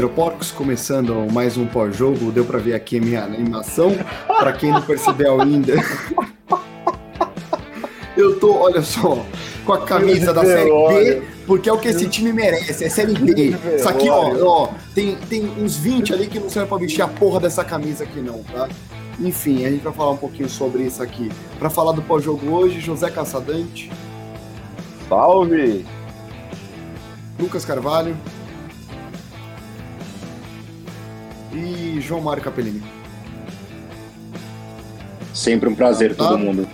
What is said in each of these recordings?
Aeroporcos. Começando mais um pós-jogo. Deu pra ver aqui a minha animação. Pra quem não percebeu ainda. Eu tô, olha só, com a camisa da Série B, porque é o que esse time merece, é Série B. Isso aqui, ó, ó tem, tem uns 20 ali que não serve pra vestir a porra dessa camisa aqui não, tá? Enfim, a gente vai falar um pouquinho sobre isso aqui. Pra falar do pós-jogo hoje, José Caçadante. Salve! Lucas Carvalho. E João Mário Capellini. Sempre um prazer, tá? todo mundo.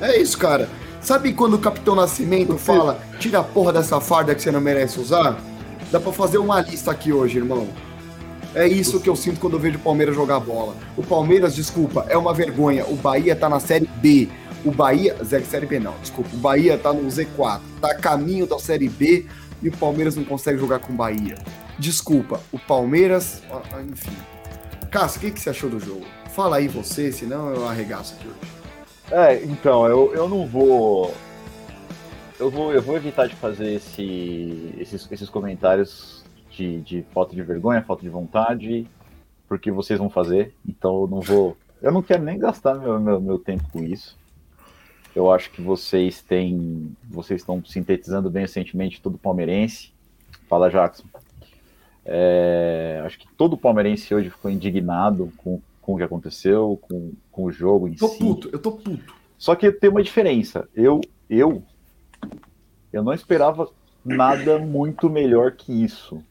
É isso, cara. Sabe quando o Capitão Nascimento fala, tira a porra dessa farda que você não merece usar? Dá pra fazer uma lista aqui hoje, irmão. É isso que eu sinto quando eu vejo o Palmeiras jogar bola. O Palmeiras, desculpa, é uma vergonha. O Bahia tá na Série B. O Bahia. Zé, Série B não, desculpa. O Bahia tá no Z4. Tá a caminho da Série B e o Palmeiras não consegue jogar com o Bahia. Desculpa, o Palmeiras. Enfim. Cássio, o que, que você achou do jogo? Fala aí você, senão eu arregaço aqui hoje. É, então, eu, eu não vou. Eu vou, eu vou evitar de fazer esse, esses, esses comentários de, de falta de vergonha, falta de vontade, porque vocês vão fazer, então eu não vou. Eu não quero nem gastar meu, meu, meu tempo com isso. Eu acho que vocês têm. Vocês estão sintetizando bem recentemente todo palmeirense. Fala, Jackson. É, acho que todo palmeirense hoje ficou indignado com, com o que aconteceu, com, com o jogo em tô si. Tô puto, eu tô puto. Só que tem uma diferença. Eu, eu, eu não esperava nada muito melhor que isso,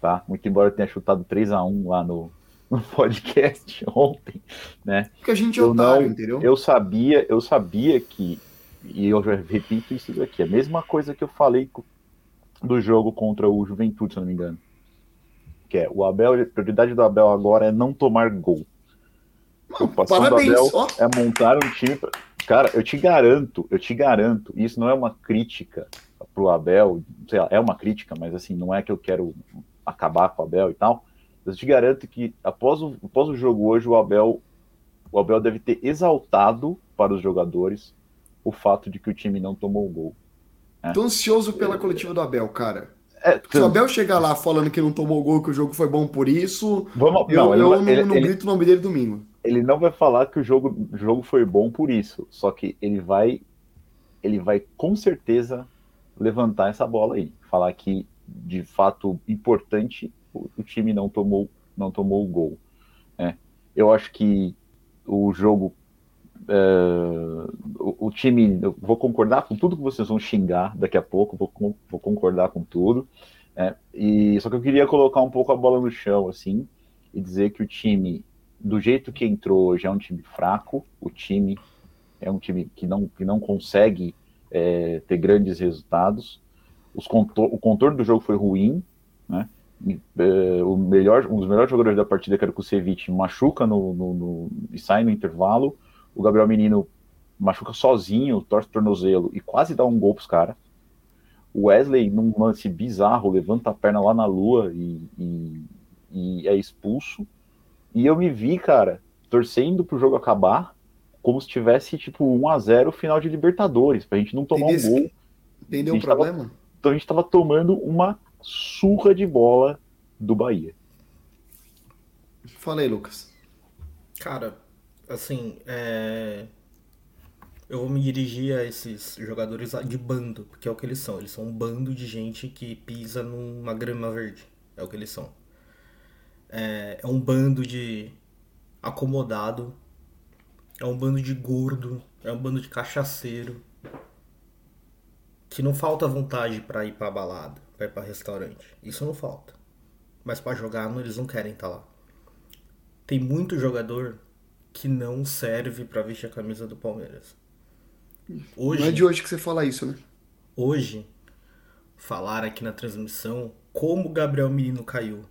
tá? Muito embora eu tenha chutado 3 a 1 lá no, no podcast ontem, né? Porque a gente é otário, entendeu? Eu sabia, eu sabia que, e eu já repito isso aqui, a mesma coisa que eu falei do jogo contra o Juventude, se não me engano. Que é, o Abel, a prioridade do Abel agora é não tomar gol. Preocupação Parabéns, do Abel ó. é montar um time. Pra... Cara, eu te garanto, eu te garanto, isso não é uma crítica pro Abel, sei lá, é uma crítica, mas assim, não é que eu quero acabar com o Abel e tal. Eu te garanto que após o, após o jogo hoje, o Abel, o Abel deve ter exaltado para os jogadores o fato de que o time não tomou o gol. Né? Tô ansioso pela coletiva do Abel, cara. É, Se o Abel chegar lá falando que não tomou gol, que o jogo foi bom por isso, Vamos, eu não, eu não, ele, não ele, grito o nome dele domingo ele não vai falar que o jogo, o jogo foi bom por isso, só que ele vai ele vai com certeza levantar essa bola aí, falar que de fato importante o, time não tomou não tomou o gol. Né? Eu acho que o jogo uh, o, o, time vou concordar com tudo que vocês vão xingar daqui a pouco, vou, vou concordar com tudo. Né? E só que eu queria colocar um pouco a bola no chão assim e dizer que o time do jeito que entrou hoje, é um time fraco, o time é um time que não, que não consegue é, ter grandes resultados. Os contor o contorno do jogo foi ruim, né? É, o melhor, um dos melhores jogadores da partida, que era o Kusevich, machuca no, no, no, e sai no intervalo. O Gabriel Menino machuca sozinho, torce o tornozelo e quase dá um gol pros caras. O Wesley, num lance bizarro, levanta a perna lá na lua e, e, e é expulso. E eu me vi, cara, torcendo pro jogo acabar, como se tivesse, tipo, 1 a 0 final de Libertadores, pra gente não tomar um gol. Entendeu o problema? Tava, então a gente tava tomando uma surra de bola do Bahia. Fala aí, Lucas. Cara, assim, é... eu vou me dirigir a esses jogadores de bando, porque é o que eles são. Eles são um bando de gente que pisa numa grama verde. É o que eles são é, é um bando de acomodado, é um bando de gordo, é um bando de cachaceiro que não falta vontade para ir para balada, para ir para restaurante. Isso não falta. Mas para jogar não, eles não querem estar tá lá. Tem muito jogador que não serve para vestir a camisa do Palmeiras. Hoje, não é de hoje que você fala isso, né? Hoje, falar aqui na transmissão como o Gabriel Menino caiu.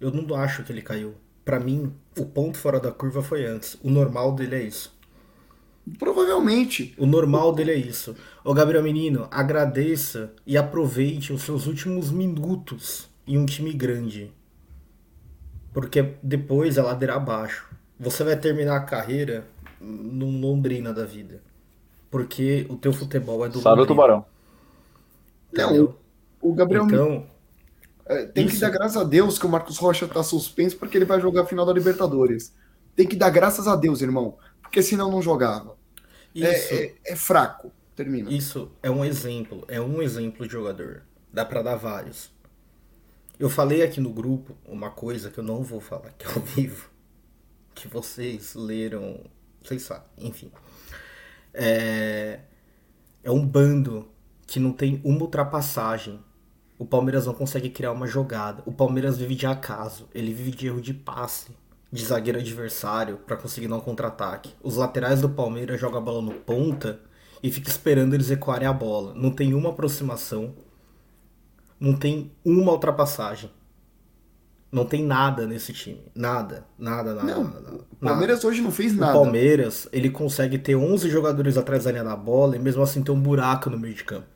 Eu não acho que ele caiu. Para mim, o ponto fora da curva foi antes. O normal dele é isso. Provavelmente. O normal dele é isso. Ô Gabriel Menino, agradeça e aproveite os seus últimos minutos em um time grande. Porque depois é ladeira abaixo. Você vai terminar a carreira num Londrina da vida. Porque o teu futebol é do Sabe o Tubarão. Não, o Gabriel Então, É, tem Isso. que dar graças a Deus que o Marcos Rocha tá suspenso porque ele vai jogar a final da Libertadores. Tem que dar graças a Deus, irmão. Porque senão não jogava. É, é, é, fraco. Termina. Isso é um exemplo. É um exemplo de jogador. Dá para dar vários. Eu falei aqui no grupo uma coisa que eu não vou falar aqui ao vivo. Que vocês leram. Vocês sabem, enfim. É, é um bando que não tem uma ultrapassagem. O Palmeiras não consegue criar uma jogada. O Palmeiras vive de acaso. Ele vive de erro de passe de zagueiro adversário para conseguir dar um contra-ataque. Os laterais do Palmeiras jogam a bola no ponta e fica esperando eles ecoarem a bola. Não tem uma aproximação. Não tem uma ultrapassagem. Não tem nada nesse time. Nada, nada, nada. Não, nada, nada. O Palmeiras nada. hoje não fez nada. O Palmeiras, ele consegue ter 11 jogadores atrás da linha da bola e mesmo assim ter um buraco no meio de campo.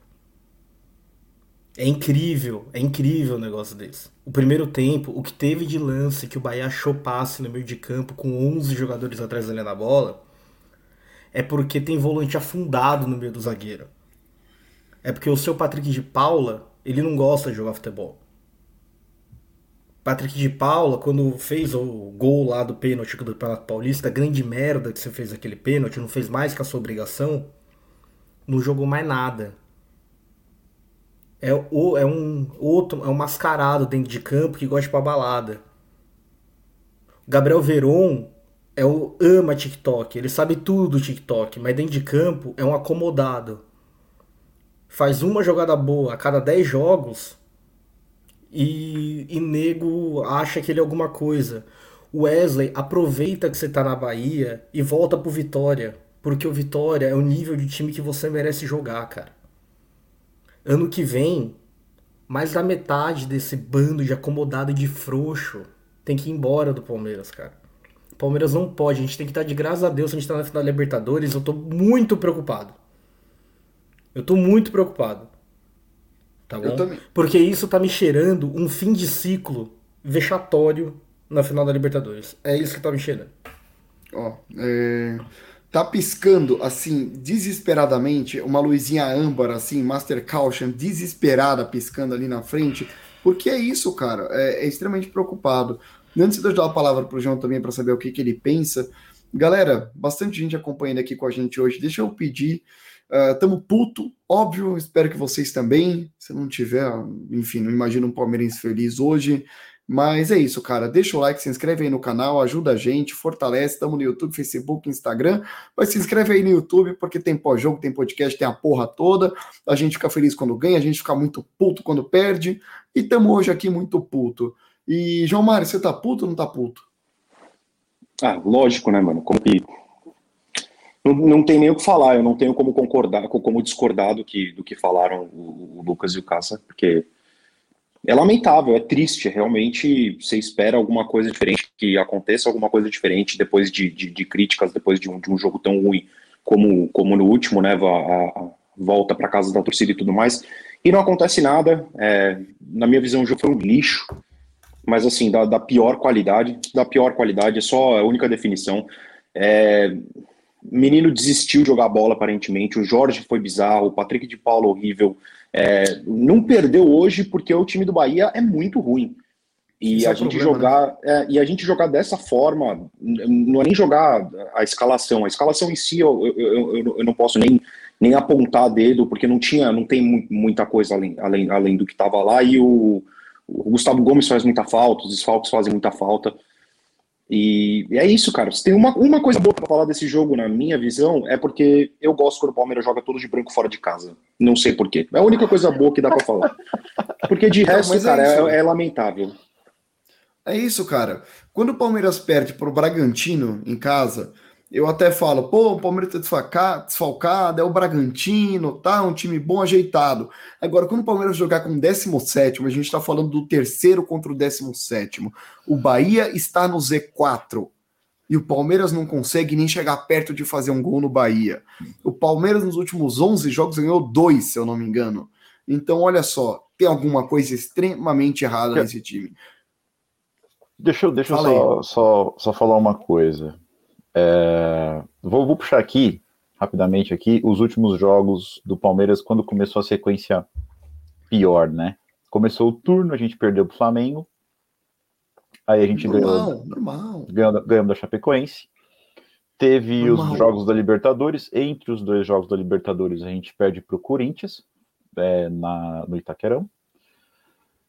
É incrível, é incrível o negócio desse. O primeiro tempo, o que teve de lance que o Bahia achou passe no meio de campo com 11 jogadores atrás da linha da bola, é porque tem volante afundado no meio do zagueiro. É porque o seu Patrick de Paula, ele não gosta de jogar futebol. Patrick de Paula, quando fez o gol lá do pênalti do Campeonato Paulista, grande merda que você fez aquele pênalti, não fez mais que a sua obrigação, não jogou mais nada é, o, é um outro, é um mascarado dentro de campo que gosta de ir pra balada. Gabriel Veron é o ama TikTok, ele sabe tudo do TikTok, mas dentro de campo é um acomodado. Faz uma jogada boa a cada 10 jogos e, e nego acha que ele é alguma coisa. O Wesley aproveita que você tá na Bahia e volta pro Vitória, porque o Vitória é o nível de time que você merece jogar, cara. Ano que vem, mais da metade desse bando de acomodado de frouxo tem que ir embora do Palmeiras, cara. O Palmeiras não pode, a gente tem que estar de graças a Deus, a gente tá na final da Libertadores, eu tô muito preocupado. Eu tô muito preocupado. Tá bom? Porque isso tá me cheirando um fim de ciclo vexatório na final da Libertadores. É isso que tá me cheirando. Ó, é tá piscando assim desesperadamente, uma luzinha âmbar assim, Master Caution desesperada piscando ali na frente, porque é isso, cara, é, é extremamente preocupado. Antes de eu dar a palavra pro João também para saber o que, que ele pensa, galera, bastante gente acompanhando aqui com a gente hoje. Deixa eu pedir, uh, tamo puto, óbvio, espero que vocês também. Se não tiver, enfim, não imagino um palmeirense feliz hoje. Mas é isso, cara. Deixa o like, se inscreve aí no canal, ajuda a gente, fortalece. Estamos no YouTube, Facebook, Instagram. Mas se inscreve aí no YouTube, porque tem pós-jogo, tem podcast, tem a porra toda. A gente fica feliz quando ganha, a gente fica muito puto quando perde. E estamos hoje aqui muito puto. E, João Mário, você tá puto ou não tá puto? Ah, lógico, né, mano? Como que. Não, não tem nem o que falar, eu não tenho como concordar, como discordar do que, do que falaram o, o Lucas e o Caça, porque é lamentável, é triste. Realmente você espera alguma coisa diferente, que aconteça alguma coisa diferente depois de, de, de críticas, depois de um, de um jogo tão ruim como, como no último, né? A, a volta para casa da torcida e tudo mais. E não acontece nada. É, na minha visão, o jogo foi um lixo, mas assim, da, da pior qualidade. Da pior qualidade, é só a única definição. É, menino desistiu de jogar bola, aparentemente. O Jorge foi bizarro, o Patrick de Paulo horrível. É, não perdeu hoje porque o time do Bahia é muito ruim. E Isso a é gente problema, jogar né? é, e a gente jogar dessa forma não é nem jogar a escalação. A escalação em si eu, eu, eu, eu não posso nem, nem apontar dedo porque não tinha, não tem muita coisa além, além, além do que estava lá e o, o Gustavo Gomes faz muita falta, os desfalques fazem muita falta. E, é isso, cara. Se tem uma, uma coisa boa para falar desse jogo, na minha visão, é porque eu gosto quando o Palmeiras joga todo de branco fora de casa. Não sei porquê. É a única coisa boa que dá para falar. Porque de resto, é cara, é, é, lamentável. É isso, cara. Quando o Palmeiras perde pro Bragantino em casa, eu até falo, pô, o Palmeiras tá desfalcado, é o Bragantino, tá? Um time bom, ajeitado. Agora, quando o Palmeiras jogar com o 17, a gente tá falando do terceiro contra o 17. O Bahia está no Z4. E o Palmeiras não consegue nem chegar perto de fazer um gol no Bahia. O Palmeiras, nos últimos 11 jogos, ganhou dois, se eu não me engano. Então, olha só, tem alguma coisa extremamente errada nesse time. Deixa eu, deixa eu só, só, só falar uma coisa. É, vou, vou, puxar aqui, rapidamente aqui, os últimos jogos do Palmeiras quando começou a sequência pior, né? Começou o turno, a gente perdeu pro Flamengo. Aí a gente Normal, ganhou, normal. ganhou, ganhamos da Chapecoense. Teve Normal. os jogos da Libertadores. Entre os dois jogos da Libertadores, a gente perde pro Corinthians, é, na, no Itaquerão.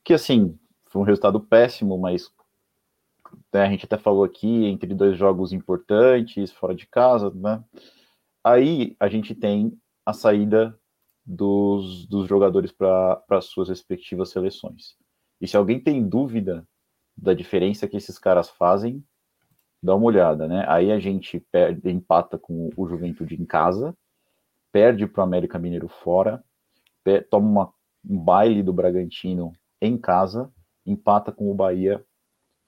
Que assim, foi um resultado péssimo, mas né, a gente até falou aqui, entre dois jogos importantes, fora de casa, né? Aí a gente tem a saída dos, dos jogadores para as suas respectivas seleções. E se alguém tem dúvida da diferença que esses caras fazem, dá uma olhada, né? Aí a gente perde, empata com o Juventude em casa, perde para o América Mineiro fora, toma uma- um baile do Bragantino em casa, empata com o Bahia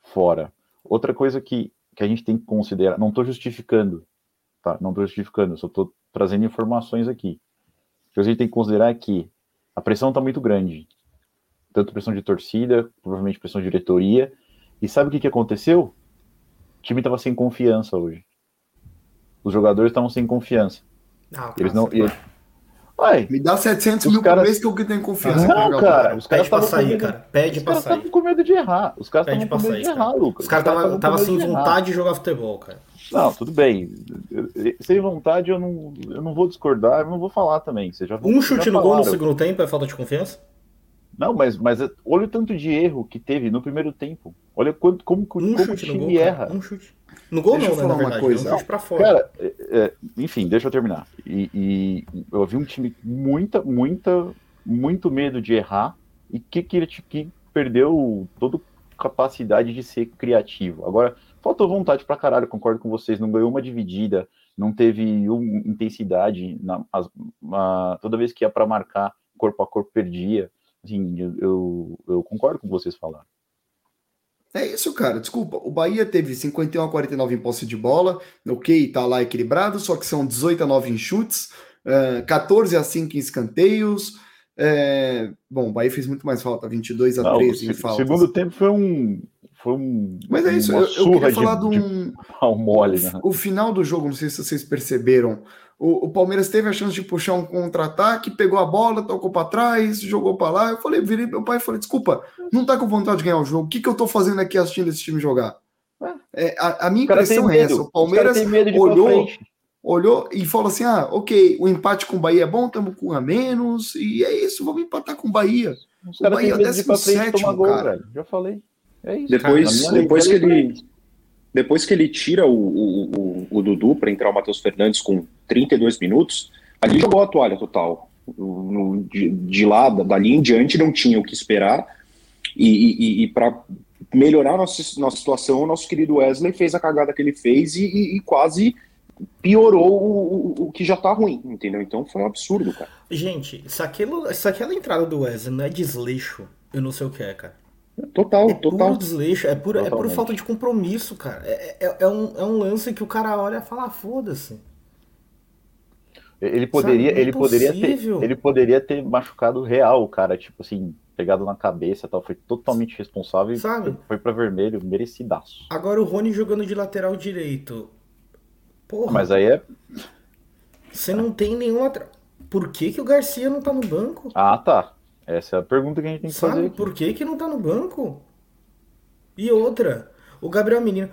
fora. Outra coisa que, que a gente tem que considerar, não estou justificando, tá? Não estou justificando, só estou trazendo informações aqui. O que a gente tem que considerar é que a pressão está muito grande. Tanto pressão de torcida, provavelmente pressão de diretoria. E sabe o que, que aconteceu? O time estava sem confiança hoje. Os jogadores estavam sem confiança. Ah, Eles não. e- Ué, Me dá 700 Os mil caras- por mês que eu tenho confiança. não, pra jogar. cara, os caras estavam com medo. cara. Pede Os pra caras sair. estavam com medo de errar. Os caras estavam com medo de sair, errar, cara. Lucas. Os caras estavam tava, com tava sem de errar. vontade de jogar futebol, cara. Não, tudo bem. Sem vontade eu não, eu não vou discordar, eu não vou falar também. Você já, Um chute já no gol no segundo tempo é falta de confiança? Não, mas, mas olha o tanto de erro que teve no primeiro tempo. Olha quanto, como, Um como o chute no time gol, erra. cara. Um chute. No gol Deixa eu não, né, na falar uma verdade. coisa. É um chute pra fora. Cara, é, é, enfim, deixa eu terminar. E, e eu vi um time com muita, muita, muito medo de errar e que, que, que perdeu toda capacidade de ser criativo. Agora, faltou vontade pra caralho, concordo com vocês. Não ganhou uma dividida, não teve intensidade. Na, as- toda vez que ia pra marcar, corpo a corpo perdia. Assim, eu, eu, eu concordo com vocês falaram. É isso, cara. Desculpa. O Bahia teve 51 a 49 em posse de bola. Ok, tá lá equilibrado, só que são 18 a 9 em chutes, eh, 14 a 5 em escanteios. eh, bom, o Bahia fez muito mais falta, 22 a Não, o 13 em se- faltas. segundo tempo foi um. Foi um. Mas é isso, eu, eu queria falar de de, um. de mole, né? O final do jogo, não sei se vocês perceberam. O, o Palmeiras teve a chance de puxar um contra-ataque, pegou a bola, tocou para trás, jogou para lá. Eu falei, virei meu pai e falei: desculpa, não tá com vontade de ganhar o jogo. O que, que eu tô fazendo aqui assistindo esse time jogar? É, a, a minha impressão é essa. O Palmeiras olhou, olhou e falou assim: ah, ok, o empate com o Bahia é bom, estamos com um a menos, e é isso, vamos empatar com o Bahia. Os o Bahia é medo de ir pra frente e 17º, tomar gol, cara. velho. Já falei. É isso. Depois, cara. Depois que é ele, depois que ele tira o, o, o, o Dudu para entrar o Matheus Fernandes com 32 minutos, ali jogou a toalha total. No- de, de lá, dali em diante, não tinha o que esperar. E, e, e para melhorar nossa, nossa situação, o nosso querido Wesley fez a cagada que ele fez e, e- e quase piorou o, o, o que já tá ruim, entendeu? Então foi um absurdo, cara. Gente, se, aquilo, se aquela entrada do Wesley não é desleixo, eu não sei o que é, cara. Total, É total. puro desleixo, é pura, é Totalmente. falta de compromisso, cara. É, é, é um, é um lance que o cara olha e fala, "Ah, foda-se. Ele poderia, Sabe, ele poderia ter, ele poderia ter machucado real o cara, tipo assim, pegado na cabeça, e tal, foi totalmente responsável e Sabe? foi, foi para vermelho, merecidaço. Agora o Rony jogando de lateral direito. Porra, Mas aí é, você não tem nenhum lateral. Por que, que o Garcia não tá no banco? ah, tá. Essa é a pergunta que a gente tem que fazer. Sabe? aqui. Por que, que não tá no banco? E outra, o Gabriel Menino.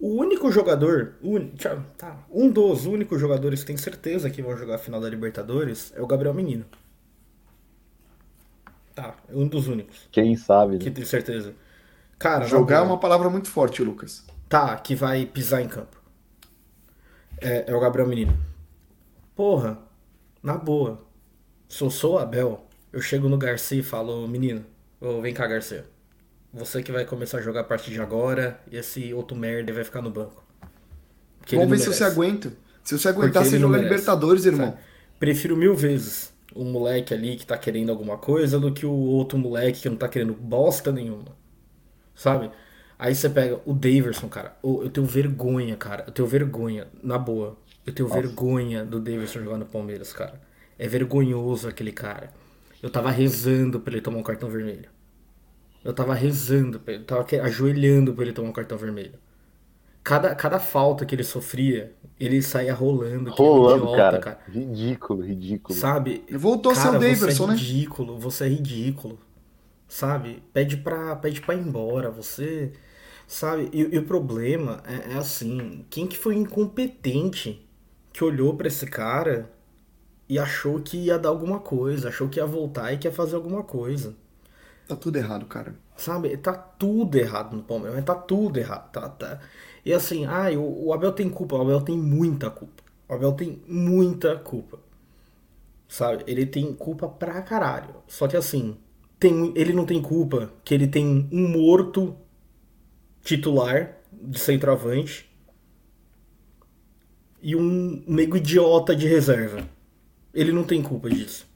O único jogador, tchau, tá, um dos únicos jogadores que tem certeza que vão jogar a final da Libertadores é o Gabriel Menino. Tá, é um dos únicos Quem sabe, né? que tem certeza. Cara, Jogar é uma palavra muito forte, Lucas. Tá, que vai pisar em campo. É, é o Gabriel Menino. Porra, na boa. Se eu sou o Abel, eu chego no Garcia e falo, menino, ô, vem cá, Garcia. Você que vai começar a jogar a partir de agora, e esse outro merda vai ficar no banco. Porque Vamos ver se você aguenta. Se você aguentar, você joga. Libertadores, irmão. Sabe? Prefiro mil vezes o moleque ali que tá querendo alguma coisa do que o outro moleque que não tá querendo bosta nenhuma. Sabe? Aí você pega o Daverson, cara. Ô, Eu tenho vergonha, cara. Eu tenho vergonha, na boa. Eu tenho vergonha do Daverson jogar no Palmeiras, cara. É vergonhoso aquele cara. Eu tava rezando pra ele tomar um cartão vermelho. Eu tava rezando, pra ele, tava ajoelhando pra ele tomar um cartão vermelho. Cada, cada falta que ele sofria, ele saía rolando. Rolando, idiota, cara. cara. Ridículo, ridículo. Sabe? Voltou a ser Cara, o Daverson, você é né? ridículo, você é ridículo. sabe? Pede pra, pede pra ir embora, você, sabe? E, e o problema é, é, assim, quem que foi incompetente que olhou para esse cara e achou que ia dar alguma coisa, achou que ia voltar e que ia fazer alguma coisa. Tá tudo errado, cara. Sabe? Tá tudo errado no Palmeiras, tá tudo errado, tá, tá. E assim, ai, o, o Abel tem culpa, o Abel tem muita culpa. O Abel tem muita culpa. Sabe? Ele tem culpa pra caralho. Só que assim, tem, ele não tem culpa que ele tem um morto titular de centroavante e um nego idiota de reserva. Ele não tem culpa disso.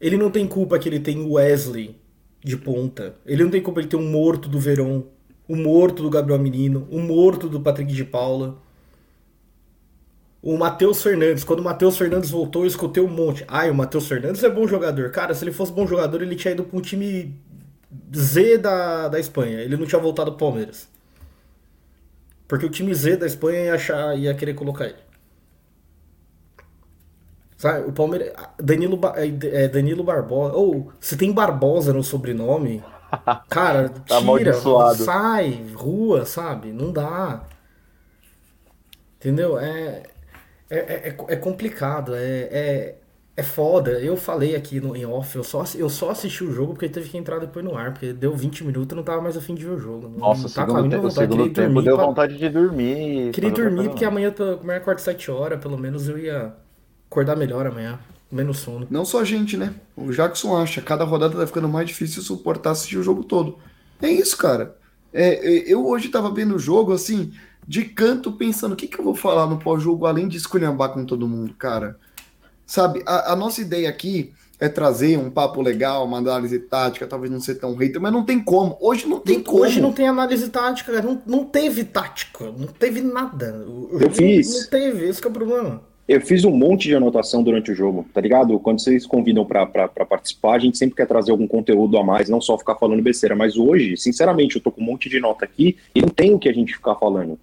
Ele não tem culpa que ele tem o Wesley de ponta. Ele não tem culpa ele ter um morto do Verón, o um morto do Gabriel Menino, o um morto do Patrick de Paula. O Matheus Fernandes, quando o Matheus Fernandes voltou, eu escutei um monte. Ai, o Matheus Fernandes é bom jogador. Cara, se ele fosse bom jogador, ele tinha ido para um time Z da, da Espanha. Ele não tinha voltado pro Palmeiras. Porque o time Z da Espanha ia, achar, ia querer colocar ele. Sabe, o Palmeiras. Danilo, é, é, Danilo Barbosa. Ou, se tem Barbosa no sobrenome. Cara, tá tira, sai, rua, sabe? Não dá. Entendeu? É, é, é, é complicado, é, é, é foda. Eu falei aqui no, em off, eu só, eu só assisti o jogo porque teve que entrar depois no ar, porque deu 20 minutos e não tava mais afim de ver o jogo. Nossa, não tá segundo, tempo, vontade, segundo tempo deu pra... vontade de dormir. Queria dormir porque amanhã, como é acordo 7 horas, pelo menos eu ia acordar melhor amanhã. Menos sono. Não só a gente, né? O Jackson acha. Cada rodada tá ficando mais difícil suportar assistir o jogo todo. É isso, cara. É, é eu hoje tava vendo o jogo, assim, de canto, pensando: o que, que eu vou falar no pós-jogo além de esculhambar com todo mundo, cara? Sabe, a, a, nossa ideia aqui é trazer um papo legal, uma análise tática, talvez não ser tão hater, mas não tem como. Hoje não tem como. Hoje não tem análise tática, não, não teve tática, não teve nada. Eu fiz. Não teve, esse é o problema. Eu fiz um monte de anotação durante o jogo, tá ligado? Quando vocês convidam para participar, a gente sempre quer trazer algum conteúdo a mais, não só ficar falando besteira. Mas hoje, sinceramente, eu tô com um monte de nota aqui e não tem o que a gente ficar falando.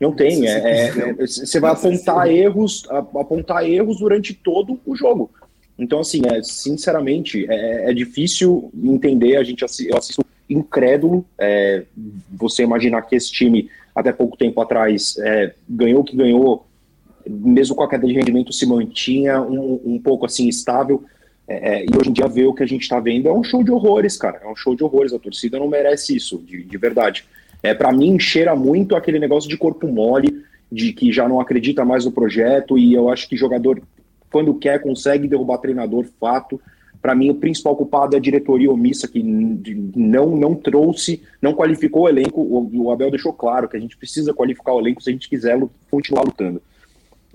Não tem. É, é, você vai apontar erros, apontar erros durante todo o jogo. Então, assim, é, sinceramente, é, é difícil entender. A gente eu assisto incrédulo. É, você imaginar que esse time, até pouco tempo atrás, é, ganhou o que ganhou mesmo com a queda de rendimento, se mantinha um, um pouco assim estável. É, é e hoje em dia ver o que a gente está vendo é um show de horrores, cara. É um show de horrores. A torcida não merece isso, de, de verdade. É, para mim, cheira muito aquele negócio de corpo mole, de que já não acredita mais no projeto. E eu acho que jogador, quando quer, consegue derrubar treinador, fato. Para mim, o principal culpado é a diretoria omissa, que não, não trouxe, não qualificou o elenco. O, o Abel deixou claro que a gente precisa qualificar o elenco se a gente quiser continuar lutando.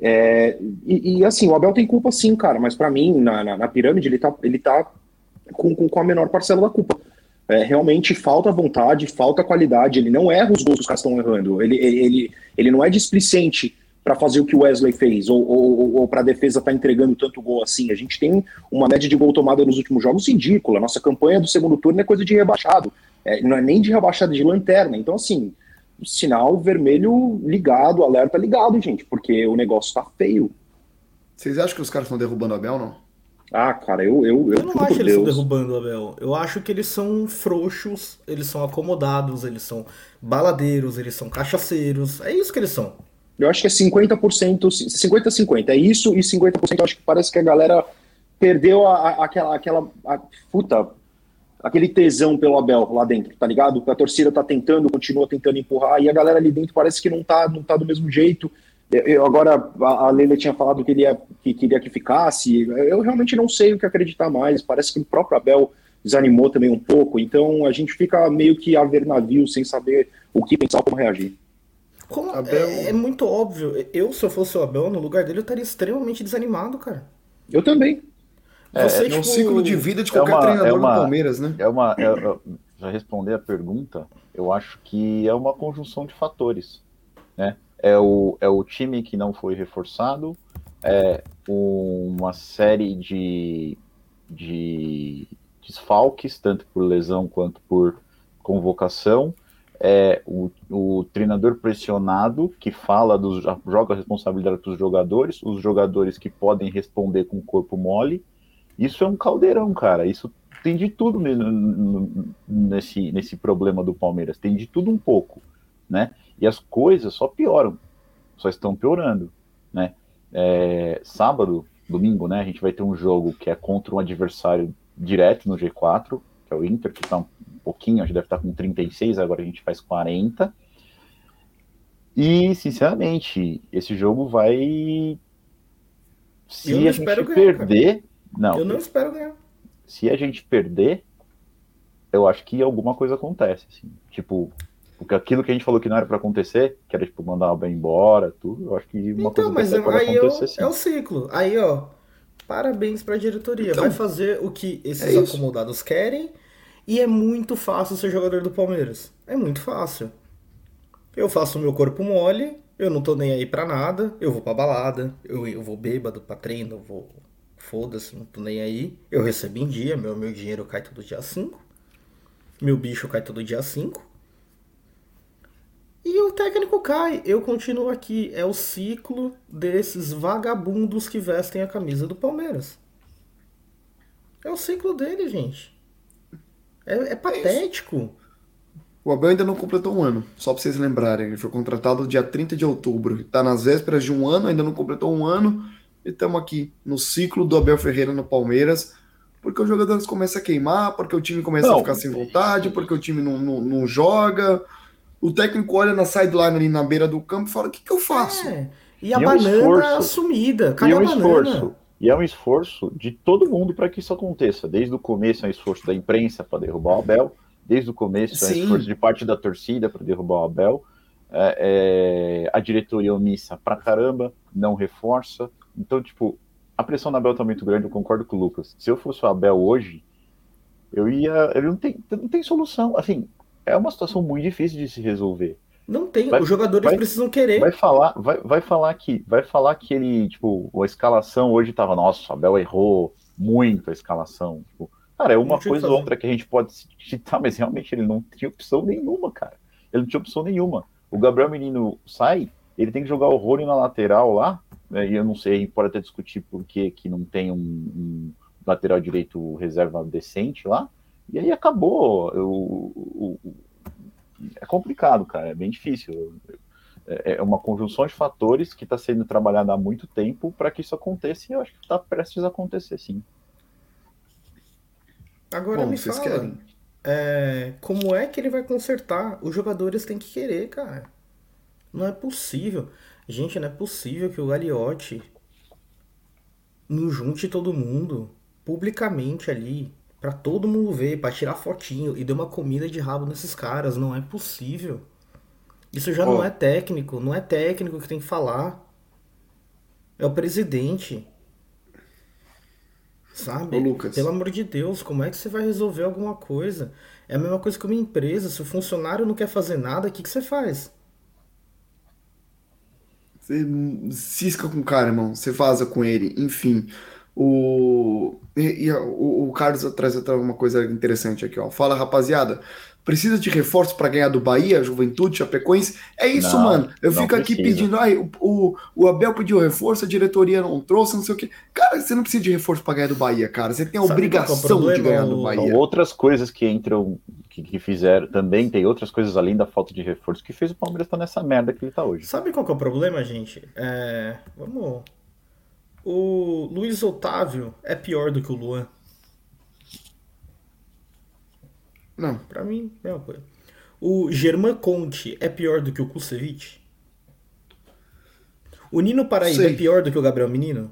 É, e, e, assim, o Abel tem culpa sim, cara, mas para mim, na, na, na, pirâmide, ele tá, ele tá com, com, com a menor parcela da culpa. É, realmente falta vontade, falta qualidade, ele não erra os gols que os caras estão errando, ele, ele, ele não é displicente para fazer o que o Wesley fez, ou, ou, ou para a defesa estar tá entregando tanto gol assim. A gente tem uma média de gol tomada nos últimos jogos ridícula. Nossa campanha do segundo turno é coisa de rebaixado, é, não é nem de rebaixado, de lanterna. Então, assim, sinal vermelho ligado, alerta ligado, gente, porque o negócio tá feio. Vocês acham que os caras estão derrubando o Abel, não? Ah, cara, eu. Eu, eu, eu não acho que eles estão derrubando o Abel. Eu acho que eles são frouxos, eles são acomodados, eles são baladeiros, eles são cachaceiros. É isso que eles são. Eu acho que é 50%, 50-50. É isso e 50% eu acho que parece que a galera perdeu a, a, aquela. aquela a, puta, aquele tesão pelo Abel lá dentro, tá ligado? A torcida tá tentando, continua tentando empurrar, e a galera ali dentro parece que não tá, não tá do mesmo jeito. Eu, agora, a, a Leila tinha falado que ele ia, que queria que ficasse. Eu realmente não sei o que acreditar mais. Parece que o próprio Abel desanimou também um pouco. Então a gente fica meio que a ver navio sem saber o que pensar, como reagir. Como, Abel... é, é, muito óbvio. Eu, se eu fosse o Abel, no lugar dele, eu estaria extremamente desanimado, cara. Eu também. É, Você, é, tipo, um ciclo de vida de qualquer é uma, treinador é uma, no Palmeiras, né? É uma, é, já responder a pergunta, eu acho que é uma conjunção de fatores, né? É o, é o time que não foi reforçado, é uma série de, de desfalques, tanto por lesão quanto por convocação, é o, o treinador pressionado que fala dos joga a responsabilidade dos jogadores, os jogadores que podem responder com o corpo mole, isso é um caldeirão, cara. Isso tem de tudo nesse, nesse problema do Palmeiras, tem de tudo um pouco, né? E as coisas só pioram, só estão piorando, né? É, sábado, domingo, né? A gente vai ter um jogo que é contra um adversário direto no G4, que é o Inter, que está um pouquinho, a gente deve estar tá com 36, agora a gente faz 40. E, sinceramente, esse jogo vai. Se a gente perder. Não. Eu não espero ganhar. Se a gente perder, eu acho que alguma coisa acontece. Assim. Tipo, porque aquilo que a gente falou que não era para acontecer, que era tipo mandar o bem embora, tudo, eu acho que uma então, coisa mas pode aí acontecer. sim. é o ciclo. Aí, ó, parabéns para a diretoria. Então, Vai fazer o que esses é acomodados querem e é muito fácil ser jogador do Palmeiras. É muito fácil. Eu faço o meu corpo mole, eu não tô nem aí pra nada, eu vou pra balada, eu, eu vou bêbado pra treino, eu vou. Foda-se, não tô nem aí. Eu recebo em dia, meu, meu dinheiro cai todo dia 5. Meu bicho cai todo dia 5. E o técnico cai. Eu continuo aqui. É o ciclo desses vagabundos que vestem a camisa do Palmeiras. É o ciclo dele, gente. É, é patético. O Abel ainda não completou um ano, só para vocês lembrarem. Ele foi contratado dia 30 de outubro. Está nas vésperas de um ano, ainda não completou um ano. E estamos aqui no ciclo do Abel Ferreira no Palmeiras. Porque os jogadores começam a queimar, porque o time começa não. a ficar sem vontade, porque o time não, não, não joga. O técnico olha na sideline ali na beira do campo e fala: o que, que eu faço? É. E a e banana é um esforço, assumida. E é um a banana? esforço. E é um esforço de todo mundo para que isso aconteça. Desde o começo é um esforço da imprensa para derrubar o Abel desde o começo, é esforço de parte da torcida para derrubar o Abel. É, é, a diretoria omissa pra caramba, não reforça. Então, tipo, a pressão na Abel tá muito grande, eu concordo com o Lucas. Se eu fosse o Abel hoje, eu ia. Ele não tem, não tem solução. Assim, é uma situação muito difícil de se resolver. Não tem, vai, os jogadores vai, precisam querer. Vai falar, vai, vai falar que vai falar que ele, tipo, a escalação hoje tava, nossa, o Abel errou muito a escalação. Tipo, Cara, é uma coisa ou outra que a gente pode citar, mas realmente ele não tinha opção nenhuma, cara. Ele não tinha opção nenhuma. O Gabriel Menino sai, ele tem que jogar o Rony na lateral lá, e eu não sei, a gente pode até discutir por que, que não tem um, um lateral direito reserva decente lá, e aí acabou. Eu, é complicado, cara, é bem difícil. É, é uma conjunção de fatores que está sendo trabalhada há muito tempo para que isso aconteça, e eu acho que está prestes a acontecer, sim. Agora Bom, me fala, é, como é que ele vai consertar? Os jogadores têm que querer, cara. Não é possível. Gente, não é possível que o Gagliotti não junte todo mundo publicamente ali para todo mundo ver, para tirar fotinho e dê uma comida de rabo nesses caras. Não é possível. Isso já oh. não é técnico. Não é técnico que tem que falar. É o presidente. Sabe? Ô, Lucas. Pelo amor de Deus, como é que você vai resolver alguma coisa? É a mesma coisa que uma empresa. Se o funcionário não quer fazer nada, o que, que você faz? Você cisca com o cara, irmão. Você vaza com ele. Enfim. O, e, e, o, o Carlos traz uma coisa interessante aqui, ó. Fala, rapaziada. Precisa de reforço para ganhar do Bahia, Juventude, Chapecoense? É isso, não, mano. Eu fico aqui pedindo, ai, o, o, o, Abel pediu reforço, a diretoria não trouxe, não sei o quê. Cara, você não precisa de reforço para ganhar do Bahia, cara. Você tem a Sabe obrigação é de ganhar do Bahia. São outras coisas que entram, que, que, fizeram também, tem outras coisas além da falta de reforço que fez o Palmeiras estar tá nessa merda que ele tá hoje. Sabe qual que é o problema, gente? É... Vamos. O Luiz Otávio é pior do que o Luan. Não. Pra mim, mesma coisa. O Germán Conte é pior do que o Kusevich? O Nino Paraíba é pior do que o Gabriel Menino?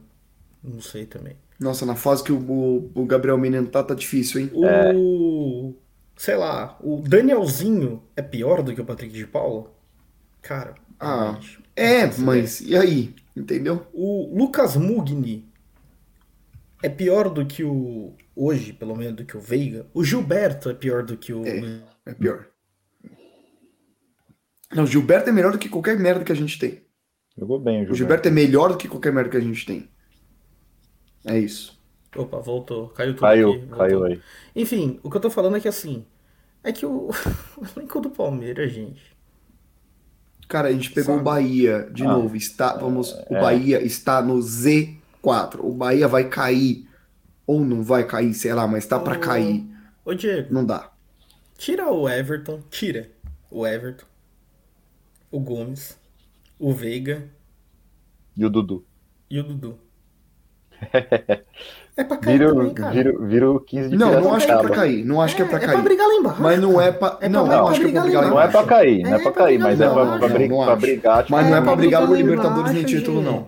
Não sei também. Nossa, na fase que o, o, o Gabriel Menino tá, tá difícil, hein? O. Sei lá, o Danielzinho é pior do que o Patrick de Paula? Cara. Ah. é, mas e aí? Entendeu? O Lucas Mugni é pior do que o. Hoje, pelo menos, do que o Veiga. O Gilberto é pior do que o. É, é pior. Não, o Gilberto é melhor do que qualquer merda que a gente tem. Jogou bem, o Gilberto. O Gilberto é melhor do que qualquer merda que a gente tem. É isso. Opa, voltou. Caiu tudo caiu, aqui. Caiu aí. Enfim, o que eu tô falando é que assim. É que o, o elenco do Palmeiras, gente. Cara, a gente pegou Sabe? o Bahia de ah, novo. Está, vamos, é... O Bahia está no Z4. O Bahia vai cair. ou não vai cair, sei lá, mas tá para cair. Ô Diego. Não dá. Tira o Everton, tira o Everton, o Gomes, o Veiga e o Dudu. E o Dudu. É pra cair vira, também, cara. Vira, vira o 15 de Não, não acho que é pra cair. Não acho é, que é pra cair. É pra brigar lá embaixo. Mas não é pra. É não, não, acho que é pra brigar lá embaixo. Não é pra cair, não é pra cair, mas é pra, pra, brigar, pra brigar. Mas não é pra brigar por Libertadores nem título, não.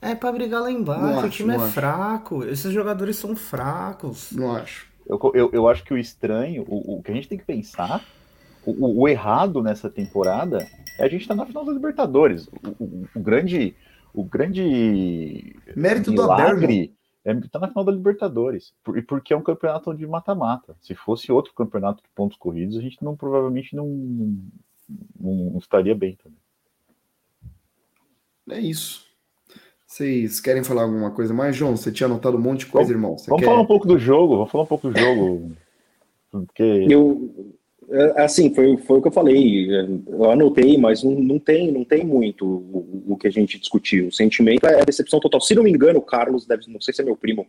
É pra brigar lá embaixo. o time é fraco. Esses jogadores são fracos. Não acho. Eu, eu, eu acho que o estranho, o, o que a gente tem que pensar, o, o, errado nessa temporada é a gente estar tá na final da Libertadores. O, o, o grande. O grande mérito milagre, do Abel é, tá na final da Libertadores. E porque é um campeonato de mata-mata. Se fosse outro campeonato de pontos corridos, a gente não provavelmente não, não, não estaria bem também. É isso. Vocês querem falar alguma coisa mais, João? Você tinha anotado um monte de coisa, vamos, irmão. Você vamos quer... falar um pouco do jogo. Vamos falar um pouco do jogo. Porque... Eu, assim, foi, foi o que eu falei. Eu anotei, mas não, não tem, não tem muito o, o, que a gente discutiu. O sentimento é a decepção total. Se não me engano, o Carlos deve, não sei se é meu primo.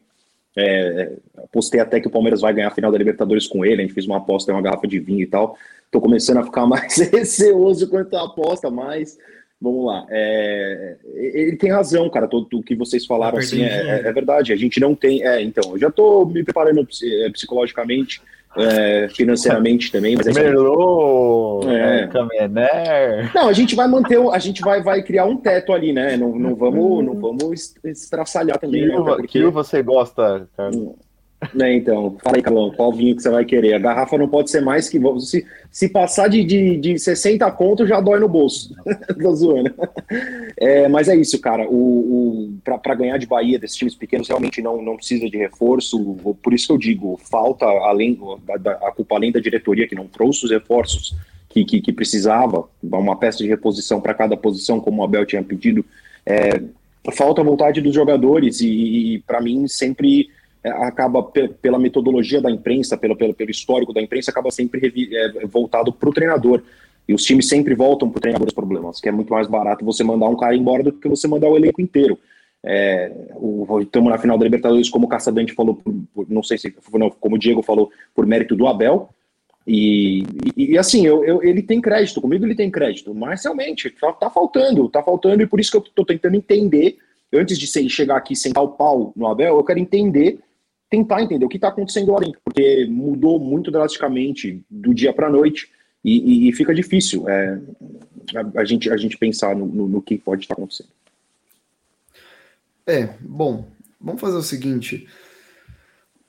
É, postei até que o Palmeiras vai ganhar a final da Libertadores com ele. A gente fez uma aposta, uma garrafa de vinho e tal. Tô começando a ficar mais receoso quanto à aposta, mas vamos lá. É, ele tem razão, cara. Tudo o que vocês falaram assim é, é, é, verdade. A gente não tem. É, então, eu já tô me preparando é, psicologicamente é, financeiramente também. Mas Melô, é. Camener. Não, a gente vai manter, a gente vai, vai criar um teto ali, né? Não, não vamos, não vamos estraçalhar também. Que, né? Porque... que você gosta, Carlos? Né, então, fala aí, Calão, qual vinho que você vai querer? A garrafa não pode ser mais que. Se, se passar de, de, de 60 conto, já dói no bolso. Tô zoando. É, mas é isso, cara. O, o, para ganhar de Bahia desses times pequenos, realmente não, não precisa de reforço. Por isso que eu digo, falta, além da, a culpa além da diretoria, que não trouxe os reforços que, que, que precisava, uma peça de reposição para cada posição, como o Abel tinha pedido. É, falta a vontade dos jogadores, e, e para mim, sempre acaba pela metodologia da imprensa, pelo, pelo, pelo histórico da imprensa, acaba sempre é, voltado para o treinador. E os times sempre voltam para o treinador os problemas, que é muito mais barato você mandar um cara embora do que você mandar o elenco inteiro. Estamos é, na final da Libertadores, como o Caçadante falou, por, por, não sei se não, como o Diego falou, por mérito do Abel. E, e, e assim, eu, eu, ele tem crédito, comigo ele tem crédito, mas realmente tá, tá faltando, tá faltando, e por isso que eu estou tentando entender, antes de chegar aqui sem o pau no Abel, eu quero entender tentar entender o que está acontecendo lá dentro, porque mudou muito drasticamente do dia para a noite e, e, e, fica difícil é, a, a, gente, a gente pensar no, no, no que pode estar tá acontecendo. É, bom, vamos fazer o seguinte.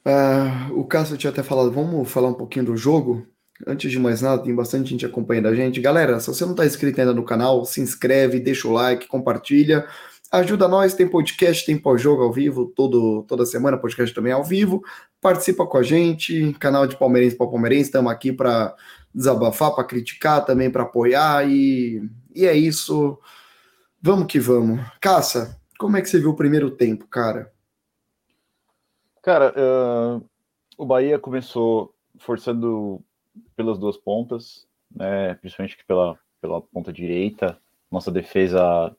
Uh, o Cássio tinha até falado, vamos falar um pouquinho do jogo. Antes de mais nada, tem bastante gente acompanhando a gente. Galera, se você não está inscrito ainda no canal, se inscreve, deixa o like, compartilha. Ajuda nós, tem podcast, tem pós-jogo ao vivo, todo, toda semana, podcast também ao vivo. Participa com a gente, canal de Palmeirense para Palmeirense, estamos aqui para desabafar, para criticar, também para apoiar, e, e é isso. Vamos que vamos. Caça, como é que você viu o primeiro tempo, cara? Cara, uh, o Bahia começou forçando pelas duas pontas, né, principalmente pela, pela ponta direita. Nossa defesa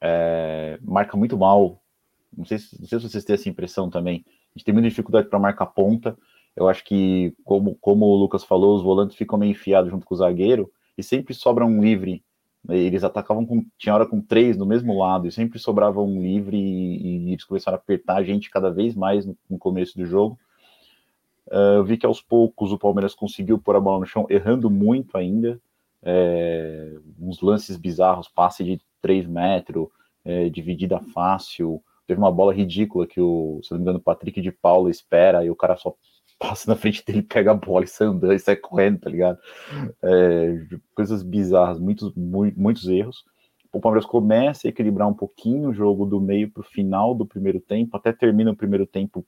é, marca muito mal. Não sei, se, não sei se vocês têm essa impressão também. A gente tem muita dificuldade para marcar ponta. Eu acho que, como, como o Lucas falou, os volantes ficam meio enfiados junto com o zagueiro e sempre sobra um livre. Eles atacavam com, tinha hora com três no mesmo lado e sempre sobrava um livre e, e eles começaram a apertar a gente cada vez mais no, no começo do jogo. Uh, eu vi que aos poucos o Palmeiras conseguiu pôr a bola no chão, errando muito ainda. É, uns lances bizarros, passe de 3 metros, é, dividida fácil. Teve uma bola ridícula que o, se não me engano, o Patrick de Paula espera e o cara só passa na frente dele, pega a bola e sai andando e sai correndo, tá ligado? É, coisas bizarras, muitos, muito, muitos erros. O Palmeiras começa a equilibrar um pouquinho o jogo do meio para o final do primeiro tempo, até termina o primeiro tempo,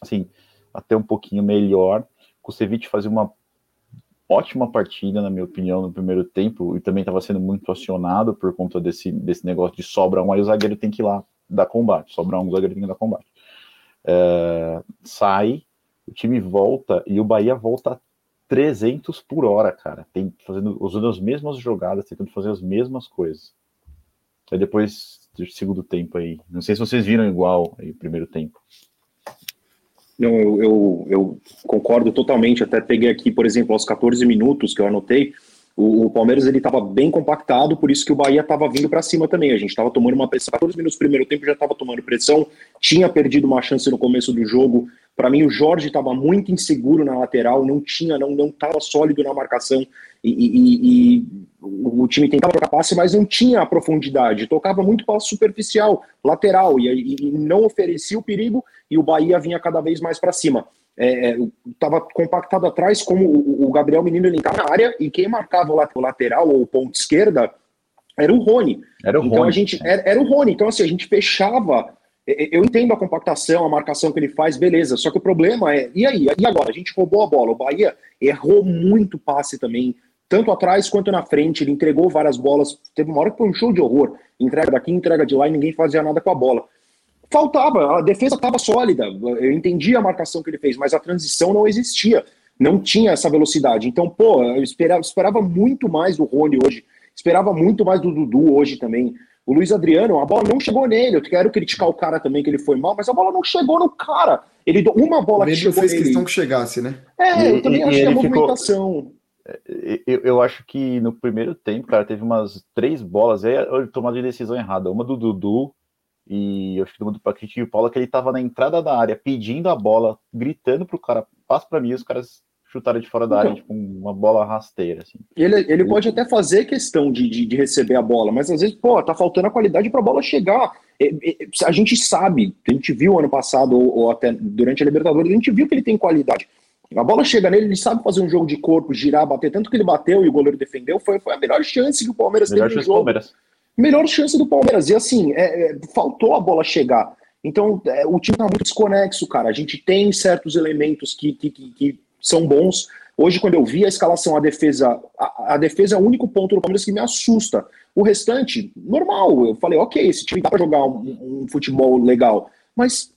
assim, até um pouquinho melhor. O Cevic fazia uma ótima partida, na minha opinião, no primeiro tempo, e também estava sendo muito acionado por conta desse, desse negócio de sobra um, aí o zagueiro tem que ir lá dar combate, sobra um, o zagueiro tem que dar combate. É, sai, o time volta e o Bahia volta a 300 por hora, cara, tem, fazendo, usando as mesmas jogadas, tentando fazer as mesmas coisas. Aí depois do segundo tempo aí, não sei se vocês viram igual aí primeiro tempo. Não, eu, eu, eu, concordo totalmente. Até peguei aqui, por exemplo, aos 14 minutos que eu anotei, o, o Palmeiras ele estava bem compactado, por isso que o Bahia estava vindo para cima também. A gente estava tomando uma pressão. 14 minutos do primeiro tempo já estava tomando pressão, tinha perdido uma chance no começo do jogo. Para mim, o Jorge estava muito inseguro na lateral, não tinha, não não estava sólido na marcação e, e, e, o time tentava trocar passe, mas não tinha a profundidade, tocava muito passe superficial, lateral e, e não oferecia o perigo e o Bahia vinha cada vez mais para cima estava é, compactado atrás, como o, o Gabriel Menino ele entrava na área e quem marcava o lateral ou o ponto esquerda era o Rony. Era o então Rony. a gente era, era, o Rony. Então assim a gente fechava. Eu entendo a compactação, a marcação que ele faz, beleza. Só que o problema é e aí? E agora? A gente roubou a bola. O Bahia errou muito passe também, tanto atrás quanto na frente. Ele entregou várias bolas. Teve uma hora que foi um show de horror. Entrega daqui, entrega de lá e ninguém fazia nada com a bola faltava, a defesa estava sólida. Eu entendi a marcação que ele fez, mas a transição não existia, não tinha essa velocidade. Então, pô, eu esperava, esperava muito mais do Rony hoje, esperava muito mais do Dudu hoje também. O Luiz Adriano, a bola não chegou nele. Eu quero criticar o cara também que ele foi mal, mas a bola não chegou no cara. Ele uma bola que chegou fez nele. questão que chegasse, né? É, eu também e, achei e a movimentação. Ficou... Eu, eu, acho que no primeiro tempo, cara, teve umas três bolas aí, ele tomou de decisão errada. Uma do Dudu, e eu acho que todo mundo para criticar o Paulo que ele estava na entrada da área pedindo a bola, gritando pro cara, passa para mim, os caras chutaram de fora da área, então, tipo uma bola rasteira. Assim. Ele, ele pode até fazer questão de, de, de, receber a bola, mas às vezes, pô, tá faltando a qualidade para a bola chegar. A gente sabe, a gente viu ano passado, ou, ou, até durante a Libertadores, a gente viu que ele tem qualidade. A bola chega nele, ele sabe fazer um jogo de corpo, girar, bater, tanto que ele bateu e o goleiro defendeu, foi, foi a melhor chance que o Palmeiras melhor teve no jogo. Palmeiras melhor chance do Palmeiras. E assim, é, é, faltou a bola chegar. Então, é, o time tá muito desconexo, cara. A gente tem certos elementos que, que, que, são bons. Hoje, quando eu vi a escalação, a defesa, a, a, defesa é o único ponto do Palmeiras que me assusta. O restante, normal. Eu falei, ok, esse time dá para jogar um, um futebol legal. Mas